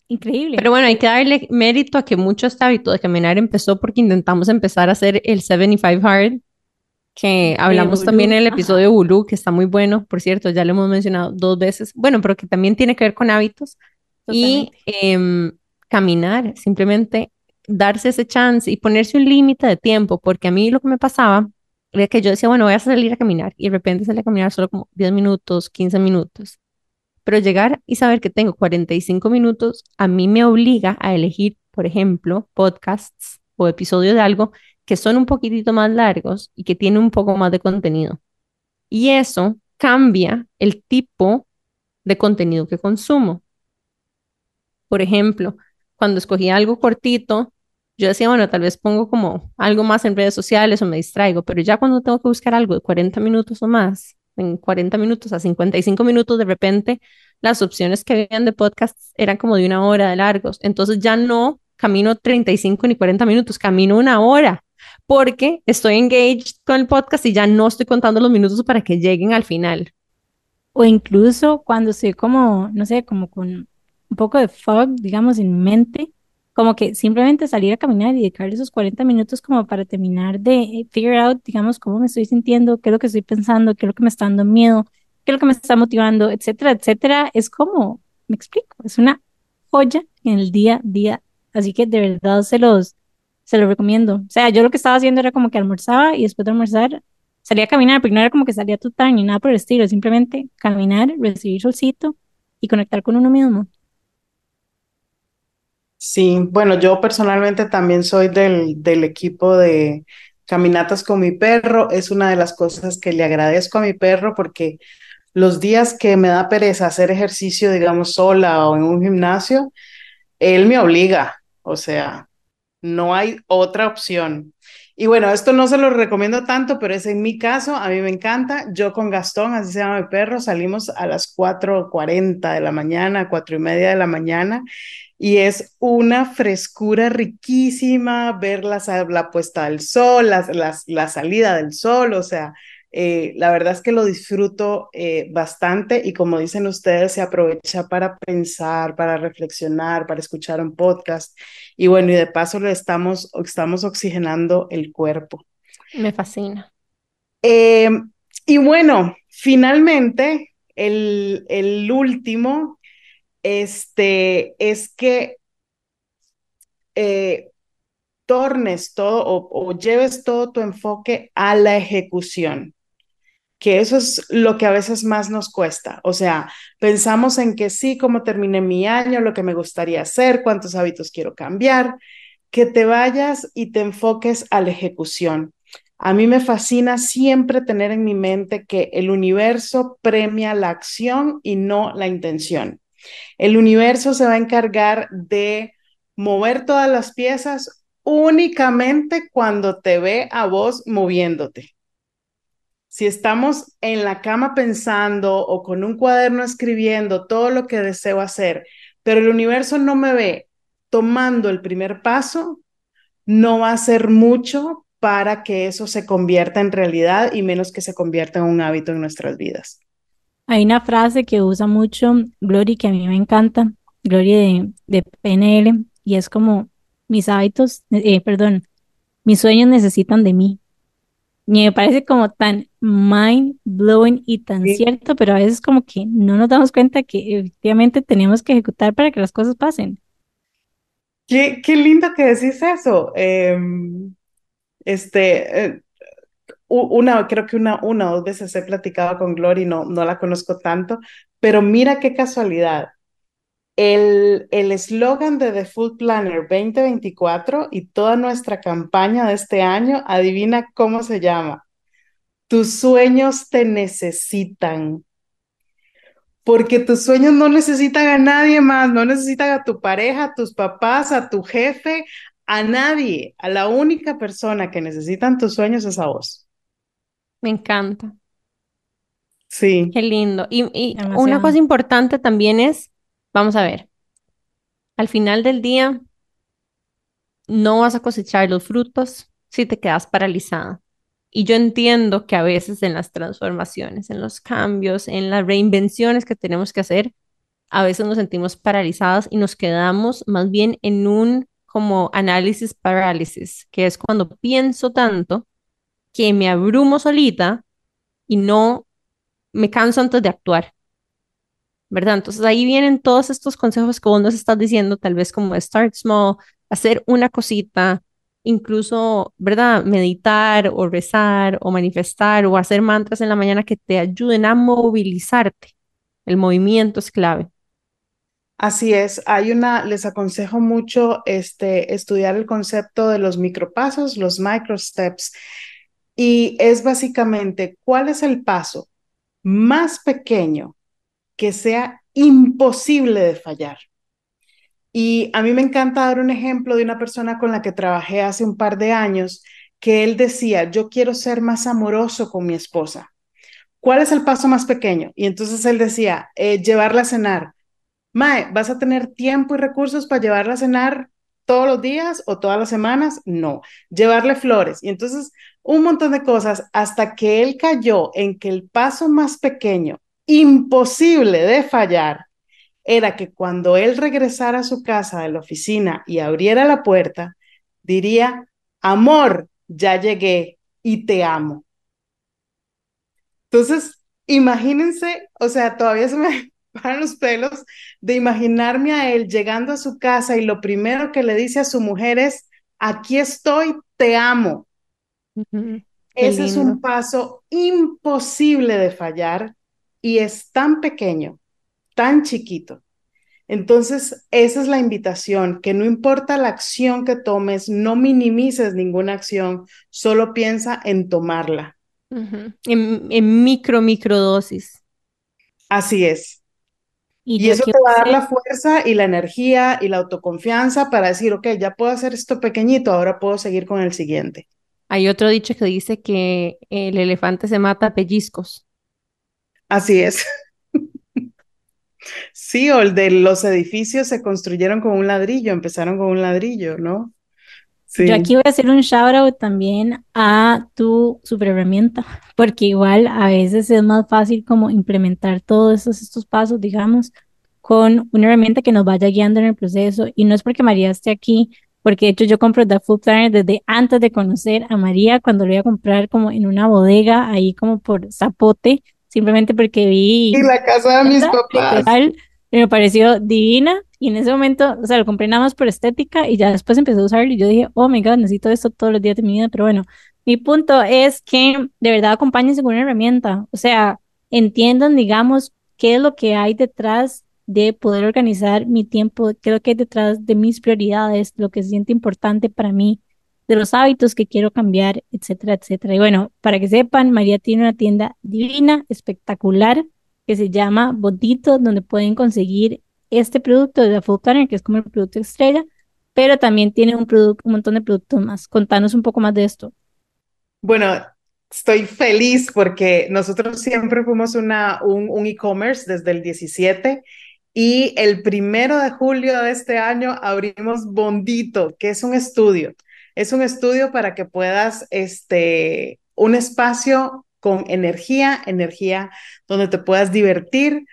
increíble. Pero bueno, hay que darle mérito a que mucho este hábito de caminar empezó porque intentamos empezar a hacer el 75 Hard, que hablamos también en el episodio Bulu, que está muy bueno, por cierto, ya lo hemos mencionado dos veces, bueno, pero que también tiene que ver con hábitos. Y em, caminar, simplemente darse ese chance y ponerse un límite de tiempo, porque a mí lo que me pasaba era que yo decía, bueno, voy a salir a caminar y de repente salí a caminar solo como 10 minutos, 15 minutos. Pero llegar y saber que tengo 45 minutos a mí me obliga a elegir, por ejemplo, podcasts o episodios de algo que son un poquitito más largos y que tienen un poco más de contenido. Y eso cambia el tipo de contenido que consumo. Por ejemplo, cuando escogí algo cortito, yo decía, bueno, tal vez pongo como algo más en redes sociales o me distraigo, pero ya cuando tengo que buscar algo de 40 minutos o más, en 40 minutos a 55 minutos, de repente las opciones que habían de podcasts eran como de una hora de largos. Entonces ya no camino 35 ni 40 minutos, camino una hora porque estoy engaged con el podcast y ya no estoy contando los minutos para que lleguen al final. O incluso cuando estoy como, no sé, como con un poco de fog, digamos, en mente, como que simplemente salir a caminar y dedicarle esos 40 minutos como para terminar de figure out, digamos, cómo me estoy sintiendo, qué es lo que estoy pensando, qué es lo que me está dando miedo, qué es lo que me está motivando, etcétera, etcétera. Es como, me explico, es una joya en el día a día. Así que de verdad se los, se los recomiendo. O sea, yo lo que estaba haciendo era como que almorzaba y después de almorzar salía a caminar, pero no era como que salía a ni nada por el estilo, simplemente caminar, recibir solcito y conectar con uno mismo. Sí, bueno, yo personalmente también soy del, del equipo de caminatas con mi perro. Es una de las cosas que le agradezco a mi perro porque los días que me da pereza hacer ejercicio, digamos, sola o en un gimnasio, él me obliga. O sea, no hay otra opción. Y bueno, esto no se lo recomiendo tanto, pero es en mi caso, a mí me encanta. Yo con Gastón, así se llama mi perro, salimos a las 4.40 de la mañana, cuatro y media de la mañana, y es una frescura riquísima ver la, la puesta del sol, la, la, salida del sol, o sea, eh, la verdad es que lo disfruto eh, bastante y como dicen ustedes, se aprovecha para pensar, para reflexionar, para escuchar un podcast y bueno, y de paso le estamos, estamos oxigenando el cuerpo. Me fascina. Eh, y bueno, finalmente, el, el último este, es que eh, tornes todo o, lleves todo tu enfoque a la ejecución, que eso es lo que a veces más nos cuesta. O sea, pensamos en que sí, cómo terminé mi año, lo que me gustaría hacer, cuántos hábitos quiero cambiar, que te vayas y te enfoques a la ejecución. A mí me fascina siempre tener en mi mente que el universo premia la acción y no la intención. El universo se va a encargar de mover todas las piezas únicamente cuando te ve a vos moviéndote. Si estamos en la cama pensando o con un cuaderno escribiendo todo lo que deseo hacer, pero el universo no me ve tomando el primer paso, no va a ser mucho para que eso se convierta en realidad y menos que se convierta en un hábito en nuestras vidas. Hay una frase que usa mucho Glory que a mí me encanta, Glory de, de PNL, y es como mis hábitos, eh, perdón, mis sueños necesitan de mí. Y me parece como tan mind blowing y tan cierto, pero a veces como que no nos damos cuenta que efectivamente tenemos que ejecutar para que las cosas pasen. Qué, qué lindo que decís eso. Em, este, eh, una, creo que una, una o dos veces he platicado con Glory, no, no la conozco tanto, pero mira qué casualidad. El eslogan de The Food Planner 2024 y toda nuestra campaña de este año, adivina cómo se llama. Tus sueños te necesitan. Porque tus sueños no necesitan a nadie más, no necesitan a tu pareja, a tus papás, a tu jefe, a nadie. A la única persona que necesitan tus sueños es a vos. Me encanta. Sí. Qué lindo. Y, y una cosa importante también es Vamos a ver. Al final del día, no vas a cosechar los frutos si te quedas paralizada. Y yo entiendo que a veces en las transformaciones, en los cambios, en las reinvenciones que tenemos que hacer, a veces nos sentimos paralizadas y nos quedamos más bien en un como análisis parálisis, que es cuando pienso tanto que me abrumo solita y no me canso antes de actuar. ¿Verdad? Entonces ahí vienen todos estos consejos que vos nos estás diciendo, tal vez como start small, hacer una cosita, incluso, ¿verdad? Meditar o rezar o manifestar o hacer mantras en la mañana que te ayuden a movilizarte. El movimiento es clave. Así es, hay una, les aconsejo mucho este, estudiar el concepto de los micropasos, los micro steps, y es básicamente cuál es el paso más pequeño que sea imposible de fallar. Y a mí me encanta dar un ejemplo de una persona con la que trabajé hace un par de años, que él decía, yo quiero ser más amoroso con mi esposa. ¿Cuál es el paso más pequeño? Y entonces él decía, eh, llevarla a cenar. Mae, ¿vas a tener tiempo y recursos para llevarla a cenar todos los días o todas las semanas? No. Llevarle flores. Y entonces un montón de cosas hasta que él cayó en que el paso más pequeño imposible de fallar era que cuando él regresara a su casa de la oficina y abriera la puerta, diría, amor, ya llegué y te amo. Entonces, imagínense, o sea, todavía se me van los pelos de imaginarme a él llegando a su casa y lo primero que le dice a su mujer es, aquí estoy, te amo. Ese es un paso imposible de fallar y es tan pequeño, tan chiquito. Entonces, esa es la invitación, que no importa la acción que tomes, no minimices ninguna acción, solo piensa en tomarla. en, micro, micro dosis. Así es. Y, eso te va a dar la fuerza y la energía y la autoconfianza para decir, ok, ya puedo hacer esto pequeñito, ahora puedo seguir con el siguiente. Hay otro dicho que dice que el elefante se mata a pellizcos. Así es. Sí, o el de los edificios se construyeron con un ladrillo, empezaron con un ladrillo, ¿no? Sí. Yo aquí voy a hacer un shout out también a tu super herramienta, porque igual a veces es más fácil como implementar todos estos, estos pasos, digamos, con una herramienta que nos vaya guiando en el proceso. Y no es porque María esté aquí, porque de hecho yo compro The Food Planner desde antes de conocer a María, cuando lo iba a comprar como en una bodega, ahí como por Zapote, simplemente porque vi... Y la casa de mis papás. me pareció divina y en ese momento, o sea, lo compré nada más por estética y ya después empecé a usarlo y yo dije, oh my god, necesito esto todos los días de mi vida, pero bueno, mi punto es que de verdad acompáñense con una herramienta, o sea, entiendan, digamos, qué es lo que hay detrás de poder organizar mi tiempo, qué es lo que hay detrás de mis prioridades, lo que se siente importante para mí de los hábitos que quiero cambiar, etcétera, etcétera. Y bueno, para que sepan, María tiene una tienda divina, espectacular, que se llama Botito, donde pueden conseguir este producto de la Food Planner, que es como el producto estrella, pero también tiene un, un montón de productos más. Contanos un poco más de esto. Bueno, estoy feliz porque nosotros siempre fuimos una, un, un e-commerce desde el 17 y el primero de julio de este año abrimos Bondito, que es un estudio. Es un estudio para que puedas, este, un espacio con energía, energía donde te puedas divertir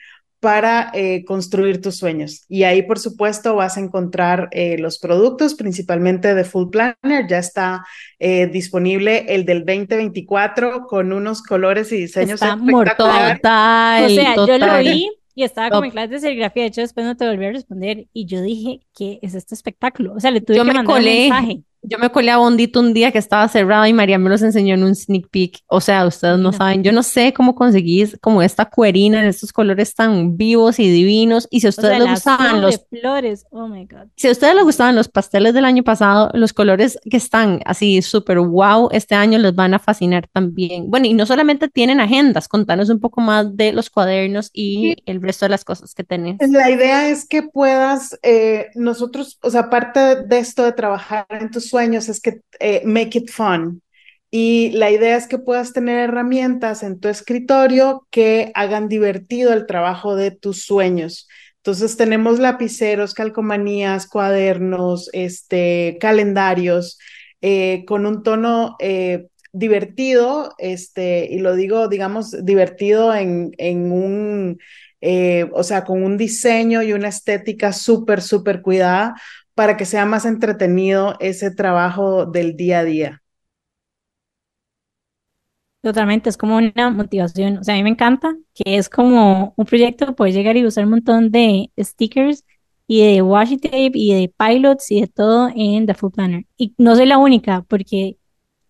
para eh, construir tus sueños. Y ahí, por supuesto, vas a encontrar eh, los productos, principalmente de Full Planner. Ya está eh, disponible el del 2024 con unos colores y diseños está espectaculares. o sea, yo lo vi y estaba como en clase de serigrafía, de hecho después no te volví a responder y yo dije, ¿qué es este espectáculo? O sea, le tuve que mandar un mensaje. Yo me colé a Bondito un día que estaba cerrado y María me los enseñó en un sneak peek. O sea, ustedes no saben, yo no sé cómo conseguís como esta cuerina en estos colores tan vivos y divinos. Y si a ustedes les gustaban los flores, oh my God. Si a ustedes les gustaban los pasteles del año pasado, los colores que están así súper wow, este año les van a fascinar también. Bueno, y no solamente tienen agendas, contanos un poco más de los cuadernos y el resto de las cosas que tenés. La idea es que puedas, eh, nosotros, o sea, parte de esto de trabajar en tus es que eh, make it fun. Y la idea es que puedas tener herramientas en tu escritorio que hagan divertido el trabajo de tus sueños. Entonces tenemos lapiceros, calcomanías, cuadernos, este, calendarios, eh, con un tono eh, divertido, este, y lo digo, digamos, divertido en, en un, o sea, con un diseño y una estética súper, súper cuidada, para que sea más entretenido ese trabajo del día a día. Totalmente, es como una motivación. O sea, a mí me encanta que es como un proyecto poder llegar y usar un montón de stickers y de washi tape y de pilots y de todo en The Full Planner. Y no soy la única, porque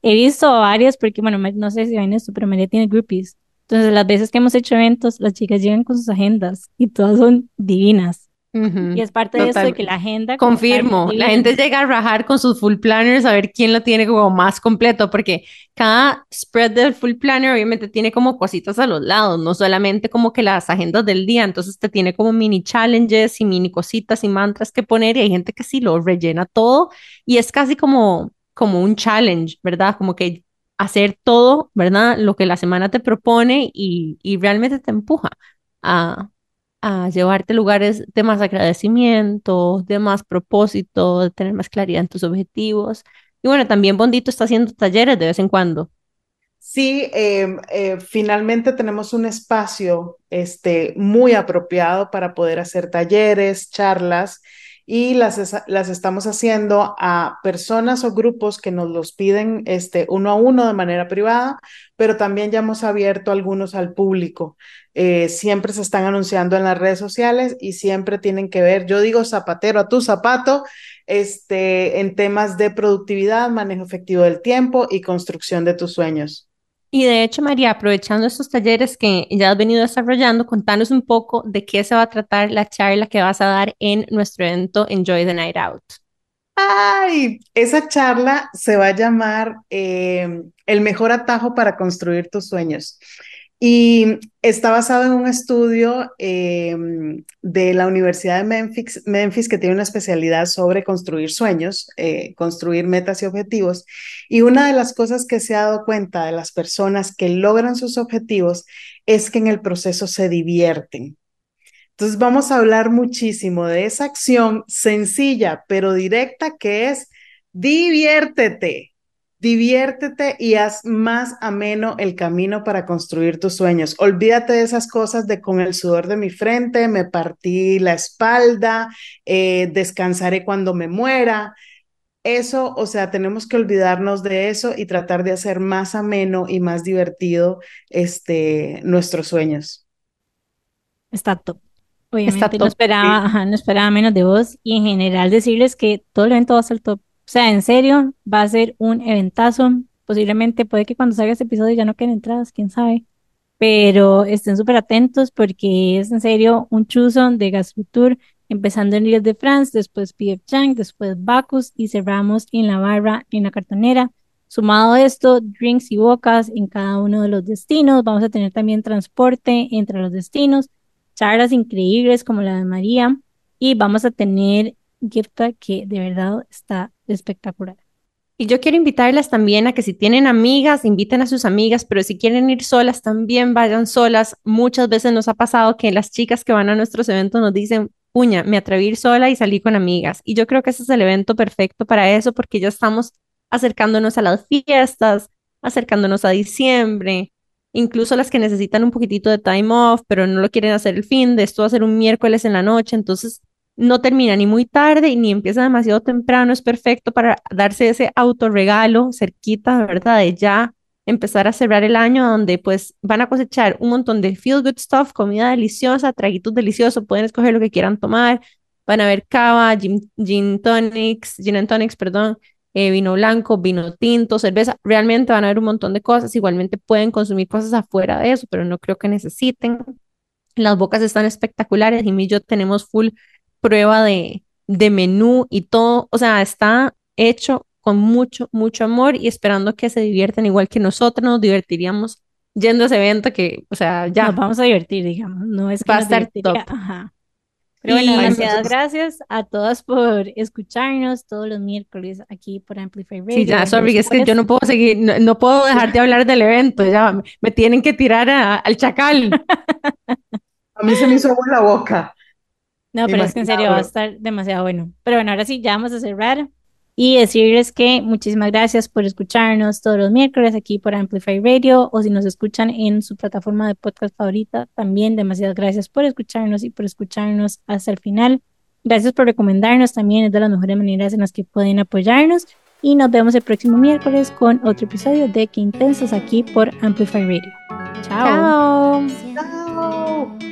he visto varias, porque bueno, no sé si ven esto, pero María tiene groupies. Entonces, las veces que hemos hecho eventos, las chicas llegan con sus agendas y todas son divinas. Y es parte de eso de que la agenda... Confirmo, la gente llega a rajar con sus full planners a ver quién lo tiene como más completo, porque cada spread del full planner obviamente tiene como cositas a los lados, no solamente como que las agendas del día, entonces te tiene como mini challenges y mini cositas y mantras que poner y hay gente que sí lo rellena todo y es casi como, como un challenge, ¿verdad? Como que hacer todo, ¿verdad? Lo que la semana te propone y, y realmente te empuja a, a llevarte lugares de más agradecimiento, de más propósito, de tener más claridad en tus objetivos. Y bueno, también Bondito está haciendo talleres de vez en cuando. Sí, em, eh, finalmente tenemos un espacio este, muy apropiado para poder hacer talleres, charlas y las, las estamos haciendo a personas o grupos que nos los piden este, uno a uno de manera privada, pero también ya hemos abierto algunos al público. Eh, siempre se están anunciando en las redes sociales y siempre tienen que ver, yo digo zapatero a tu zapato, este, en temas de productividad, manejo efectivo del tiempo y construcción de tus sueños. Y de hecho, María, aprovechando estos talleres que ya has venido desarrollando, contanos un poco de qué se va a tratar la charla que vas a dar en nuestro evento Enjoy the Night Out. Ay, esa charla se va a llamar eh, El mejor atajo para construir tus sueños. Y está basado en un estudio em, de la Universidad de Memphis, que tiene una especialidad sobre construir sueños, eh, construir metas y objetivos. Y una de las cosas que se ha dado cuenta de las personas que logran sus objetivos es que en el proceso se divierten. Entonces vamos a hablar muchísimo de esa acción sencilla pero directa que es diviértete Diviértete y haz más ameno el camino para construir tus sueños. Olvídate de esas cosas de con el sudor de mi frente, me partí la espalda, eh, descansaré cuando me muera. Eso, o sea, tenemos que olvidarnos de eso y tratar de hacer más ameno y más divertido este, nuestros sueños. Está top. Obviamente no, esperaba, no esperaba menos de vos y en general decirles que todo el evento va a ser top o sea, en serio, va a ser un eventazo. Posiblemente puede que cuando salga este episodio ya no queden entradas, quién sabe. Pero estén súper atentos porque es en serio un chuzo de Gasfutur, empezando en Ile de France, después PF Chang, después Bacus y cerramos en la barra, en la cartonera. Sumado a esto, drinks y bocas en cada uno de los destinos. Vamos a tener también transporte entre los destinos, charlas increíbles como la de María y vamos a tener gift que de verdad está espectacular. Y yo quiero invitarlas también a que si tienen amigas, inviten a sus amigas, pero si quieren ir solas, también vayan solas. Muchas veces nos ha pasado que las chicas que van a nuestros eventos nos dicen, puña, me atreví ir sola y salí con amigas. Y yo creo que ese es el evento perfecto para eso, porque ya estamos acercándonos a las fiestas, acercándonos a diciembre, incluso las que necesitan un poquitito de time off, pero no lo quieren hacer el fin de esto ser un miércoles en la noche, entonces no termina ni muy tarde ni empieza demasiado temprano, es perfecto para darse ese autorregalo cerquita, ¿verdad? De ya empezar a cerrar el año donde pues van a cosechar un montón de feel good stuff, comida deliciosa, traguitos deliciosos, pueden escoger lo que quieran tomar, van a ver cava, gin, tonics, gin and tonics, perdón, eh, vino blanco, vino tinto, cerveza, realmente van a haber un montón de cosas, igualmente pueden consumir cosas afuera de eso, pero no creo que necesiten. Las bocas están espectaculares, y yo tenemos full prueba de, de menú y todo, o sea, está hecho con mucho, mucho amor y esperando que se diviertan igual que nosotros nos divertiríamos yendo a ese evento que, o sea, ya. Nos vamos a divertir, digamos, no es que va a estar top. Ajá. Pero bueno, demasiadas gracias a todas por escucharnos todos los miércoles aquí por Amplify Radio. Sí, ya, sorry, es que yo no puedo seguir, no, puedo dejar de hablar del evento, ya me tienen que tirar al chacal. a mí se me hizo agua la boca. No, pero es que en serio va a estar demasiado bueno. Pero bueno, ahora sí, ya vamos a cerrar y decirles que muchísimas gracias por escucharnos todos los miércoles aquí por Amplify Radio o si nos escuchan en su plataforma de podcast favorita, también demasiadas gracias por escucharnos y por escucharnos hasta el final. Gracias por recomendarnos también, es de las mejores maneras en las que pueden apoyarnos y nos vemos el próximo miércoles con otro episodio de Qué Intensos aquí por Amplify Radio. Chao. Chao.